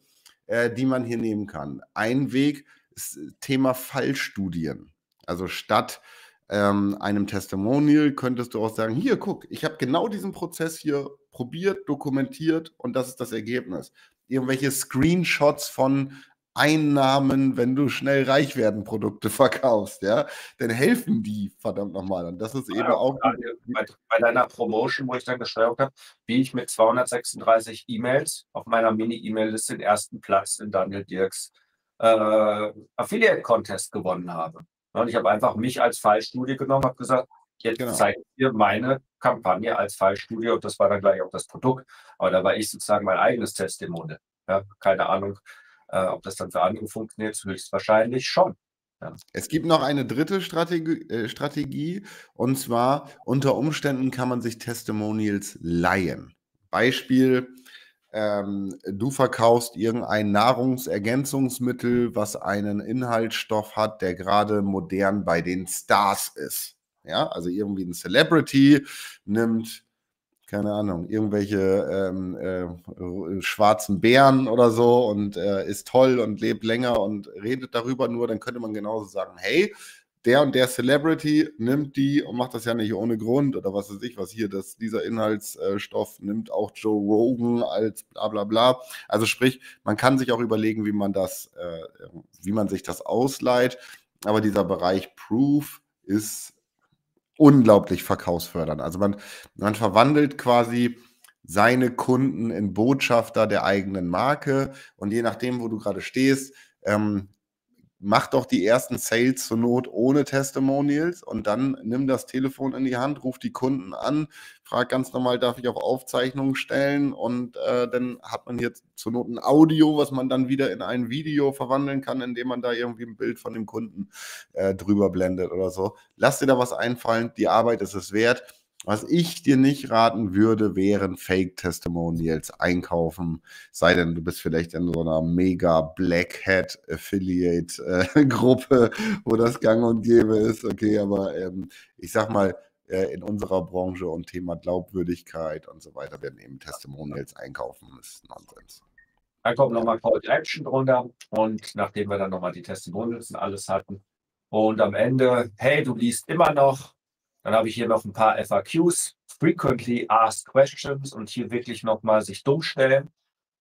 äh, die man hier nehmen kann. Ein Weg ist äh, Thema Fallstudien. Also statt ähm, einem Testimonial könntest du auch sagen, hier, guck, ich habe genau diesen Prozess hier probiert, dokumentiert und das ist das Ergebnis. Irgendwelche Screenshots von Einnahmen, wenn du schnell reich werden Produkte verkaufst, ja, dann helfen die verdammt nochmal. Und das ist eben ja, auch. Bei, bei, deiner Promotion, wo ich dann gesteuert habe, wie ich mit 236 E-Mails auf meiner Mini-E-Mail-Liste den ersten Platz in Daniel Dirks äh, Affiliate-Contest gewonnen habe. Und ich habe einfach mich als Fallstudie genommen, habe gesagt, jetzt genau. zeige ich dir meine Kampagne als Fallstudie und das war dann gleich auch das Produkt. Aber da war ich sozusagen mein eigenes Testimonial. Ja, keine Ahnung, äh, ob das dann für andere funktioniert, höchstwahrscheinlich schon. Ja. Es gibt noch eine dritte Strategie, äh, Strategie und zwar unter Umständen kann man sich Testimonials leihen. Beispiel, ähm, du verkaufst irgendein Nahrungsergänzungsmittel, was einen Inhaltsstoff hat, der gerade modern bei den Stars ist. Ja, also irgendwie ein Celebrity nimmt, keine Ahnung, irgendwelche ähm, äh, schwarzen Bären oder so und äh, ist toll und lebt länger und redet darüber nur, dann könnte man genauso sagen, hey, der und der Celebrity nimmt die und macht das ja nicht ohne Grund oder was weiß ich, was hier, dass dieser Inhaltsstoff nimmt auch Joe Rogan als bla bla bla. Also sprich, man kann sich auch überlegen, wie man das, äh, wie man sich das ausleiht. Aber dieser Bereich Proof ist unglaublich verkaufsfördernd. Also man, man verwandelt quasi seine Kunden in Botschafter der eigenen Marke und je nachdem, wo du gerade stehst, ähm, mach doch die ersten Sales zur Not ohne Testimonials und dann nimm das Telefon in die Hand, ruf die Kunden an, frag ganz normal, darf ich auch Aufzeichnungen stellen und äh, dann hat man jetzt zur Not ein Audio, was man dann wieder in ein Video verwandeln kann, indem man da irgendwie ein Bild von dem Kunden äh, drüber blendet oder so. Lass dir da was einfallen, die Arbeit ist es wert was ich dir nicht raten würde, wären Fake-Testimonials einkaufen. Sei denn, du bist vielleicht in so einer mega Black Hat Affiliate-Gruppe, äh, wo das gang und gäbe ist. Okay, aber ähm, ich sag mal, äh, in unserer Branche und Thema Glaubwürdigkeit und so weiter werden eben Testimonials einkaufen. Das ist Nonsens. Dann kommt nochmal Call to Action drunter und nachdem wir dann nochmal die Testimonials und alles hatten und am Ende, hey, du liest immer noch dann habe ich hier noch ein paar FAQs, Frequently Asked Questions und hier wirklich nochmal sich dumm stellen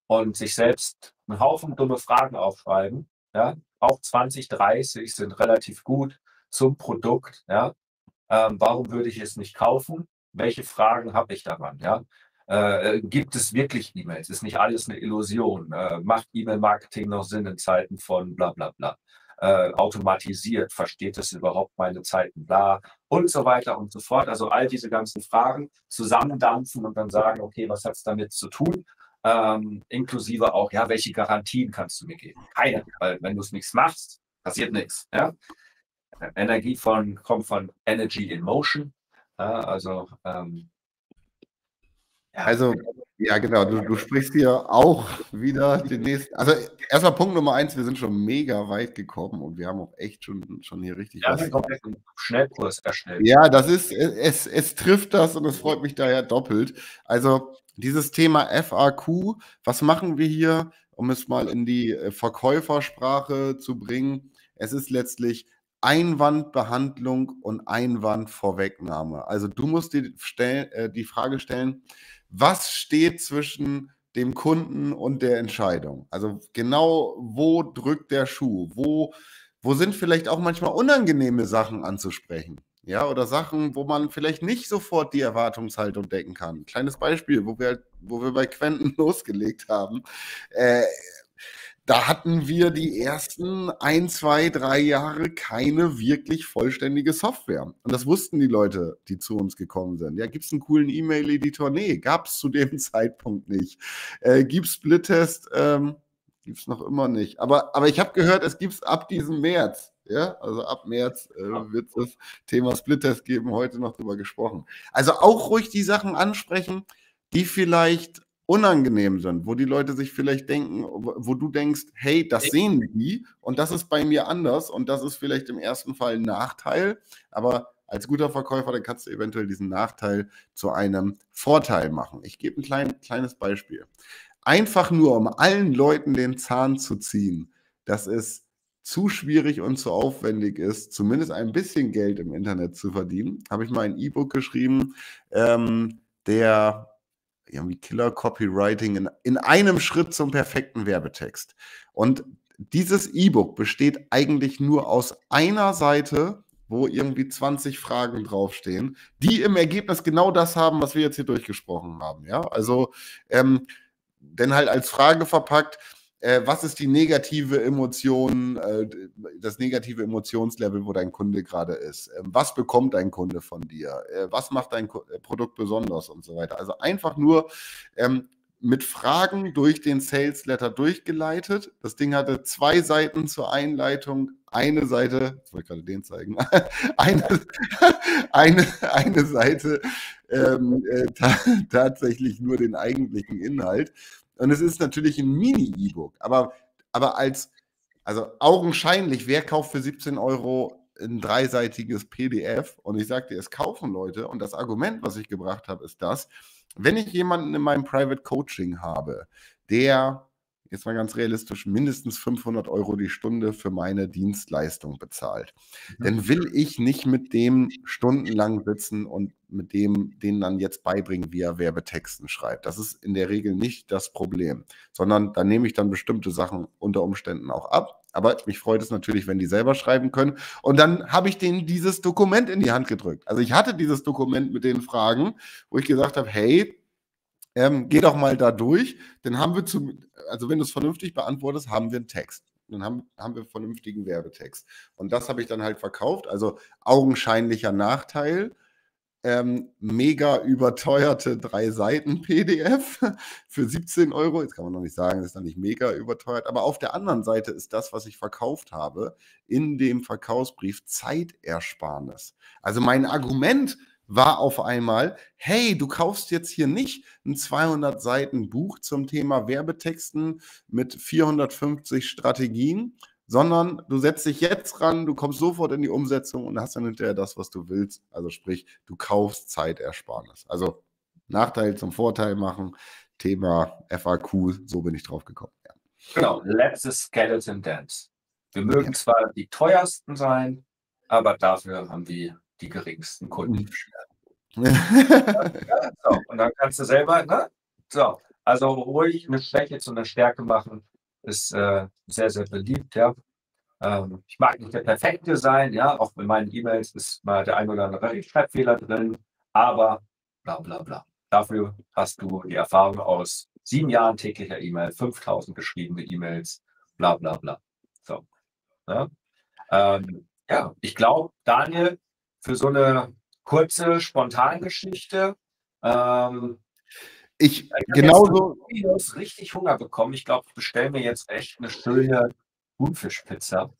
und sich selbst einen Haufen dumme Fragen aufschreiben. Ja? Auch 20, 30 sind relativ gut zum Produkt. Ja? Ähm, warum würde ich es nicht kaufen? Welche Fragen habe ich daran? Ja? Äh, gibt es wirklich E-Mails? Ist nicht alles eine Illusion? Äh, macht E-Mail-Marketing noch Sinn in Zeiten von bla bla bla? Äh, automatisiert, versteht es überhaupt meine Zeiten, bla und so weiter und so fort. Also all diese ganzen Fragen zusammendampfen und dann sagen, okay, was hat es damit zu tun? Ähm, inklusive auch, ja, welche Garantien kannst du mir geben? Keine, weil wenn du es nichts machst, passiert nichts. Ja? Energie von, kommt von Energy in Motion. Ja, also, ähm, ja. also Ja, genau. Du, du sprichst hier auch wieder den nächsten. Also erstmal Punkt Nummer eins, wir sind schon mega weit gekommen und wir haben auch echt schon, schon hier richtig Ja, haben einen Schnellkurs erstellt. Ja, das ist, es, es trifft das und es freut mich daher doppelt. Also dieses Thema FAQ, was machen wir hier, um es mal in die äh, Verkäufersprache zu bringen? Es ist letztlich Einwandbehandlung und Einwandvorwegnahme. Also du musst dir stell, äh, die Frage stellen, was steht zwischen dem Kunden und der Entscheidung? Also genau, wo drückt der Schuh? Wo, wo sind vielleicht auch manchmal unangenehme Sachen anzusprechen? Ja, oder Sachen, wo man vielleicht nicht sofort die Erwartungshaltung decken kann. Kleines Beispiel, wo wir, wo wir bei Quenten losgelegt haben. Äh, da hatten wir die ersten ein, zwei, drei Jahre keine wirklich vollständige Software. Und das wussten die Leute, die zu uns gekommen sind. Ja, gibt es einen coolen E-Mail-Editor? Nee, gab es zu dem Zeitpunkt nicht. Äh, gibt es Split-Test? Ähm, gibt es noch immer nicht. Aber, aber ich habe gehört, es gibt es ab diesem März. Ja, also ab März äh, wird es das Thema Split-Test geben, heute noch drüber gesprochen. Also auch ruhig die Sachen ansprechen, die vielleicht unangenehm sind, wo die Leute sich vielleicht denken, wo du denkst, hey, das sehen die und das ist bei mir anders und das ist vielleicht im ersten Fall ein Nachteil, aber als guter Verkäufer, dann kannst du eventuell diesen Nachteil zu einem Vorteil machen. Ich gebe ein klein, kleines Beispiel. Einfach nur, um allen Leuten den Zahn zu ziehen, dass es zu schwierig und zu aufwendig ist, zumindest ein bisschen Geld im Internet zu verdienen, habe ich mal ein E-Book geschrieben, ähm, der irgendwie Killer Copywriting in, in einem Schritt zum perfekten Werbetext. Und dieses E-Book besteht eigentlich nur aus einer Seite, wo irgendwie 20 Fragen draufstehen, die im Ergebnis genau das haben, was wir jetzt hier durchgesprochen haben. Ja, also, ähm, denn halt als Frage verpackt, äh, was ist die negative Emotion, äh, das negative Emotionslevel, wo dein Kunde gerade ist? Äh, was bekommt dein Kunde von dir? Äh, was macht dein Ko äh, Produkt besonders und so weiter? Also einfach nur ähm, mit Fragen durch den Sales Letter durchgeleitet. Das Ding hatte zwei Seiten zur Einleitung, eine Seite, ich wollte gerade den zeigen, eine, eine, eine Seite ähm, äh, tatsächlich nur den eigentlichen Inhalt. Und es ist natürlich ein Mini-E-Book, aber, aber als, also augenscheinlich, wer kauft für 17 Euro ein dreiseitiges PDF? Und ich sagte, es kaufen Leute. Und das Argument, was ich gebracht habe, ist das, wenn ich jemanden in meinem Private Coaching habe, der jetzt mal ganz realistisch, mindestens 500 Euro die Stunde für meine Dienstleistung bezahlt, mhm. dann will ich nicht mit dem stundenlang sitzen und mit dem denen dann jetzt beibringen, wie er Werbetexten schreibt. Das ist in der Regel nicht das Problem, sondern da nehme ich dann bestimmte Sachen unter Umständen auch ab. Aber mich freut es natürlich, wenn die selber schreiben können. Und dann habe ich denen dieses Dokument in die Hand gedrückt. Also ich hatte dieses Dokument mit den Fragen, wo ich gesagt habe, hey, ähm, geh doch mal da durch. Dann haben wir zu, also wenn du es vernünftig beantwortest, haben wir einen Text. Dann haben, haben wir vernünftigen Werbetext. Und das habe ich dann halt verkauft. Also augenscheinlicher Nachteil. Ähm, mega überteuerte drei Seiten PDF für 17 Euro. Jetzt kann man noch nicht sagen, das ist dann nicht mega überteuert. Aber auf der anderen Seite ist das, was ich verkauft habe, in dem Verkaufsbrief Zeitersparnis. Also mein Argument war auf einmal, hey, du kaufst jetzt hier nicht ein 200 Seiten Buch zum Thema Werbetexten mit 450 Strategien, sondern du setzt dich jetzt ran, du kommst sofort in die Umsetzung und hast dann hinterher das, was du willst. Also sprich, du kaufst Zeitersparnis. Also Nachteil zum Vorteil machen, Thema FAQ, so bin ich drauf gekommen. Ja. Genau, let's the skeleton dance. Wir mögen ja. zwar die teuersten sein, aber dafür haben wir die geringsten Kundenbeschwerden. ja, so. Und dann kannst du selber, ne? So, also ruhig eine Schwäche zu einer Stärke machen, ist äh, sehr, sehr beliebt, ja. Ähm, ich mag nicht der Perfekte sein, ja, auch in meinen E-Mails ist mal der ein oder andere Rechtschreibfehler drin, aber bla bla bla. Dafür hast du die Erfahrung aus sieben Jahren täglicher E-Mail, 5000 geschriebene E-Mails, bla bla bla. So. Ja, ähm, ja ich glaube, Daniel, für so eine kurze Spontangeschichte. Ähm, ich genauso. Ich habe richtig Hunger bekommen. Ich glaube, ich bestelle mir jetzt echt eine schöne Thunfischpizza.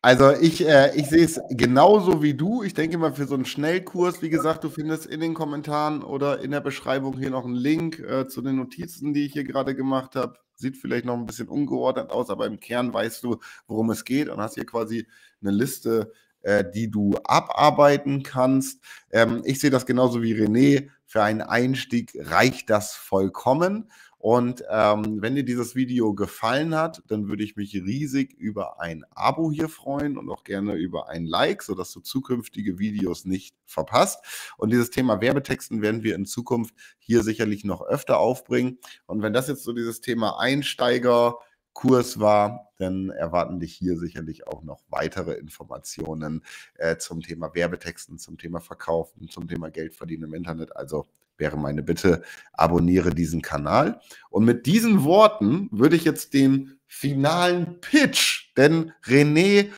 Also ich, äh, ich sehe es genauso wie du. Ich denke mal, für so einen Schnellkurs, wie gesagt, du findest in den Kommentaren oder in der Beschreibung hier noch einen Link äh, zu den Notizen, die ich hier gerade gemacht habe. Sieht vielleicht noch ein bisschen ungeordnet aus, aber im Kern weißt du, worum es geht und hast hier quasi eine Liste, äh, die du abarbeiten kannst. Ähm, ich sehe das genauso wie René. Für einen Einstieg reicht das vollkommen. Und ähm, wenn dir dieses Video gefallen hat, dann würde ich mich riesig über ein Abo hier freuen und auch gerne über ein Like, sodass du zukünftige Videos nicht verpasst. Und dieses Thema Werbetexten werden wir in Zukunft hier sicherlich noch öfter aufbringen. Und wenn das jetzt so dieses Thema Einsteiger, Kurs war, dann erwarten dich hier sicherlich auch noch weitere Informationen äh, zum Thema Werbetexten, zum Thema Verkaufen, zum Thema Geldverdienen im Internet. Also wäre meine Bitte, abonniere diesen Kanal. Und mit diesen Worten würde ich jetzt den finalen Pitch, denn René,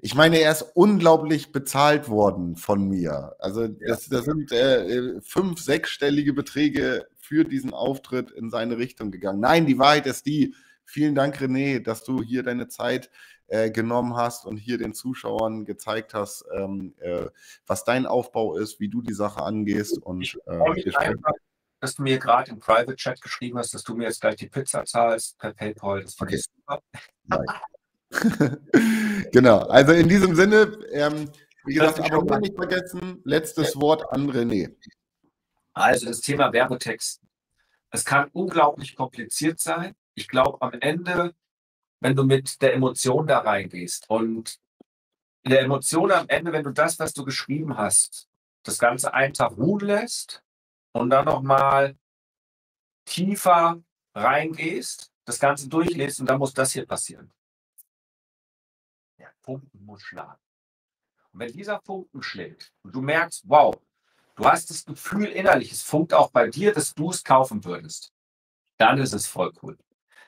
ich meine, er ist unglaublich bezahlt worden von mir. Also das, das sind äh, fünf, sechsstellige Beträge für diesen Auftritt in seine Richtung gegangen. Nein, die Wahrheit ist die, vielen Dank, René, dass du hier deine Zeit äh, genommen hast und hier den Zuschauern gezeigt hast, ähm, äh, was dein Aufbau ist, wie du die Sache angehst. Und, ich freue mich einfach, dass du mir gerade im Private Chat geschrieben hast, dass du mir jetzt gleich die Pizza zahlst per PayPal. Das fand okay. super. genau, also in diesem Sinne, ähm, wie gesagt, abonnieren nicht vergessen. Letztes Wort an René. Also das Thema Werbetext. Es kann unglaublich kompliziert sein. Ich glaube, am Ende wenn du mit der Emotion da reingehst und in der Emotion am Ende, wenn du das, was du geschrieben hast, das Ganze einen Tag ruhen lässt und dann nochmal tiefer reingehst, das Ganze durchlässt und dann muss das hier passieren. Der Funken muss schlagen. Und wenn dieser Funken schlägt und du merkst, wow, du hast das Gefühl innerlich, es funkt auch bei dir, dass du es kaufen würdest, dann ist es voll cool.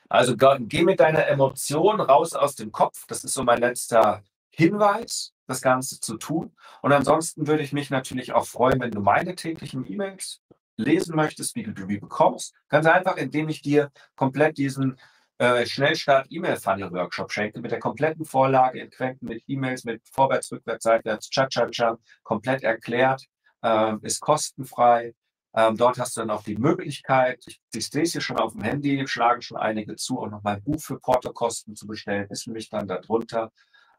Also geh mit deiner Emotion raus aus dem Kopf. Das ist so mein letzter Hinweis, das Ganze zu tun. Und ansonsten würde ich mich natürlich auch freuen, wenn du meine täglichen E-Mails lesen möchtest, wie du die bekommst. Ganz einfach, indem ich dir komplett diesen äh, Schnellstart-E-Mail-Funnel-Workshop schenke, mit der kompletten Vorlage in Quenten, mit E-Mails, mit Vorwärts, Rückwärts, Seitwärts, Cha-Cha-Cha, komplett erklärt, äh, ist kostenfrei. Ähm, dort hast du dann auch die Möglichkeit, ich, sehe es hier schon auf dem Handy, schlagen schon einige zu, auch nochmal ein Buch für Portokosten zu bestellen, ist nämlich dann darunter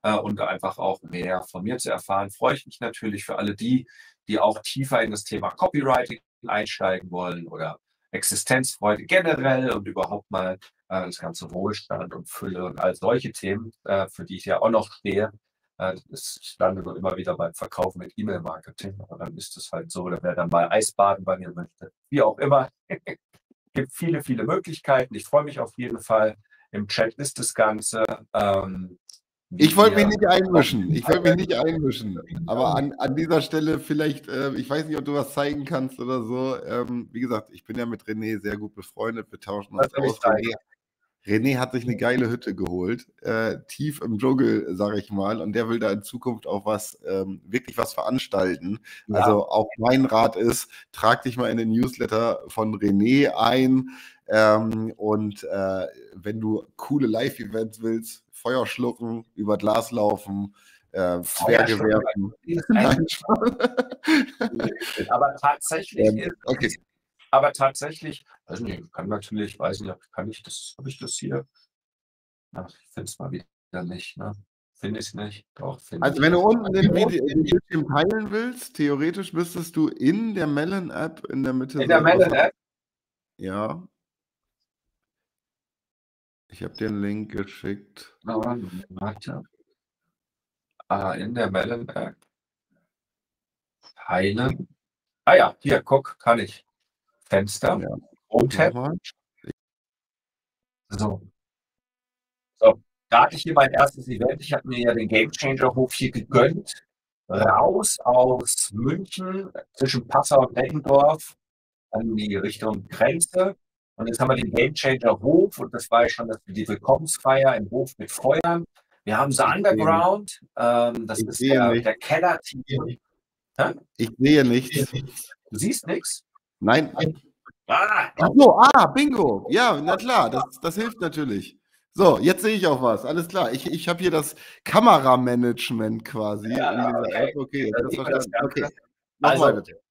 äh, und einfach auch mehr von mir zu erfahren. Freue ich mich natürlich für alle die, die auch tiefer in das Thema Copywriting einsteigen wollen oder Existenzfreude generell und überhaupt mal äh, das ganze Wohlstand und Fülle und all solche Themen, äh, für die ich ja auch noch stehe, es landet nur immer wieder beim Verkauf mit E-Mail-Marketing. Aber dann ist es halt so, oder wer dann mal Eisbaden bei mir möchte, wie auch immer. gibt viele, viele Möglichkeiten. Ich freue mich auf jeden Fall. Im Chat ist das Ganze. Ähm, ich wollte mich nicht einmischen. Ich wollte mich nicht einmischen. Aber an, an dieser Stelle vielleicht, äh, ich weiß nicht, ob du was zeigen kannst oder so. Ähm, wie gesagt, ich bin ja mit René sehr gut befreundet. Wir tauschen uns aus. René, René hat sich eine geile Hütte geholt, äh, tief im Dschungel, sage ich mal, und der will da in Zukunft auch was, ähm, wirklich was veranstalten. Ja. Also auch mein Rat ist, trag dich mal in den Newsletter von René ein ähm, und äh, wenn du coole Live-Events willst, Feuer schlucken, über Glas laufen, äh, Zwerge werfen. Aber tatsächlich ähm, okay. Aber tatsächlich, weiß nicht, kann natürlich, weiß nicht, kann ich das, habe ich das hier? Ach, ich finde es mal wieder nicht, ne? Finde ich es nicht. Doch, also wenn du unten den Bildschirm teilen willst, theoretisch müsstest du in der Melon-App in der Mitte. In der Melon-App? Ja. Ich habe dir einen Link geschickt. Warte. Ah, in der Melon-App. Teilen. Ah ja, hier, guck, kann ich. Fenster, ja. Home-Tab. So. So, da hatte ich hier mein erstes Event. Ich habe mir ja den Game Changer Hof hier gegönnt. Raus aus München zwischen Passau und Beckendorf an die Richtung Grenze. Und jetzt haben wir den Game Changer Hof und das war ja schon die Willkommensfeier im Hof mit Feuern. Wir haben so Underground, ähm, das ich ist der, der Keller. Ich sehe nichts. Du siehst nichts? Nein. Ah, Ach so, ah, Bingo. Ja, na klar, das, das hilft natürlich. So, jetzt sehe ich auch was. Alles klar. Ich, ich habe hier das Kameramanagement quasi Ja, okay. Okay, Da das das. Ganze. Okay. Also, bitte.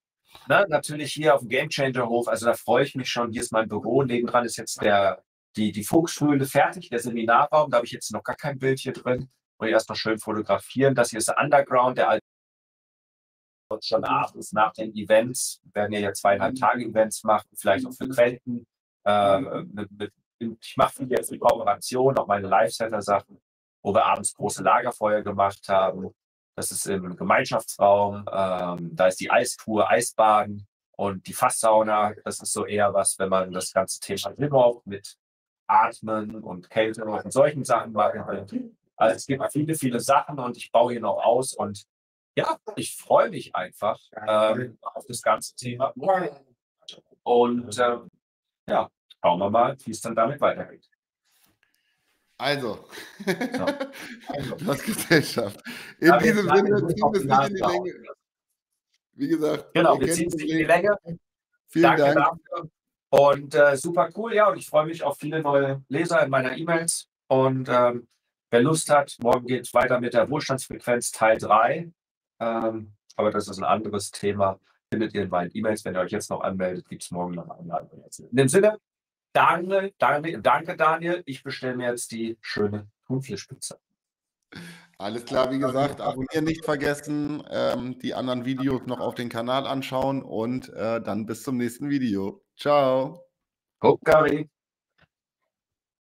ne, natürlich hier auf dem Gamechanger-Hof, also da freue ich mich schon. Hier ist mein Büro, nebendran ist jetzt der, die, die Fuchshöhle fertig, der Seminarraum. Da habe ich jetzt noch gar kein Bild hier drin. Ich erst noch schön fotografieren. Das hier ist der Underground, der alte schon abends nach den Events, Wir werden ja jetzt zweieinhalb Tage Events machen, vielleicht auch Frequenten. Äh, mit, mit, ich mache viel jetzt mit Kooperation, auch meine Live-Center-Sachen, wo wir abends große Lagerfeuer gemacht haben. Das ist im Gemeinschaftsraum. Ähm, da ist die Eistour, Eisbaden und die Fasssauna. Das ist so eher was, wenn man das ganze Thema überhaupt mit Atmen und Kälte und solchen Sachen machen will. Also es gibt viele, viele Sachen und ich baue hier noch aus und ja, ich freue mich einfach ähm, auf das ganze Thema. Und ähm, ja, schauen wir mal, wie es dann damit weitergeht. Also, So. was Gesellschaft. In Ja, diesem Sinne, ziehen wir es nicht in die Länge. Wie gesagt, Genau, wir ziehen es nicht in die. Länge. Vielen Danke Dank. dafür. Und äh, super cool, ja. Und ich freue mich auf viele neue Leser in meiner E-Mails. Und ähm, wer Lust hat, morgen geht es weiter mit der Wohlstandsfrequenz Teil 3. Ähm, aber das ist ein anderes Thema. Findet ihr in meinen E-Mails. Wenn ihr euch jetzt noch anmeldet, gibt es morgen noch eine Einladung. In dem Sinne, Daniel, Daniel, danke Daniel. Ich bestelle mir jetzt die schöne Thunfischpizza. Alles klar, wie gesagt, abonnieren nicht vergessen, ähm, die anderen Videos noch auf den Kanal anschauen und äh, dann bis zum nächsten Video. Ciao. Guck, Gary.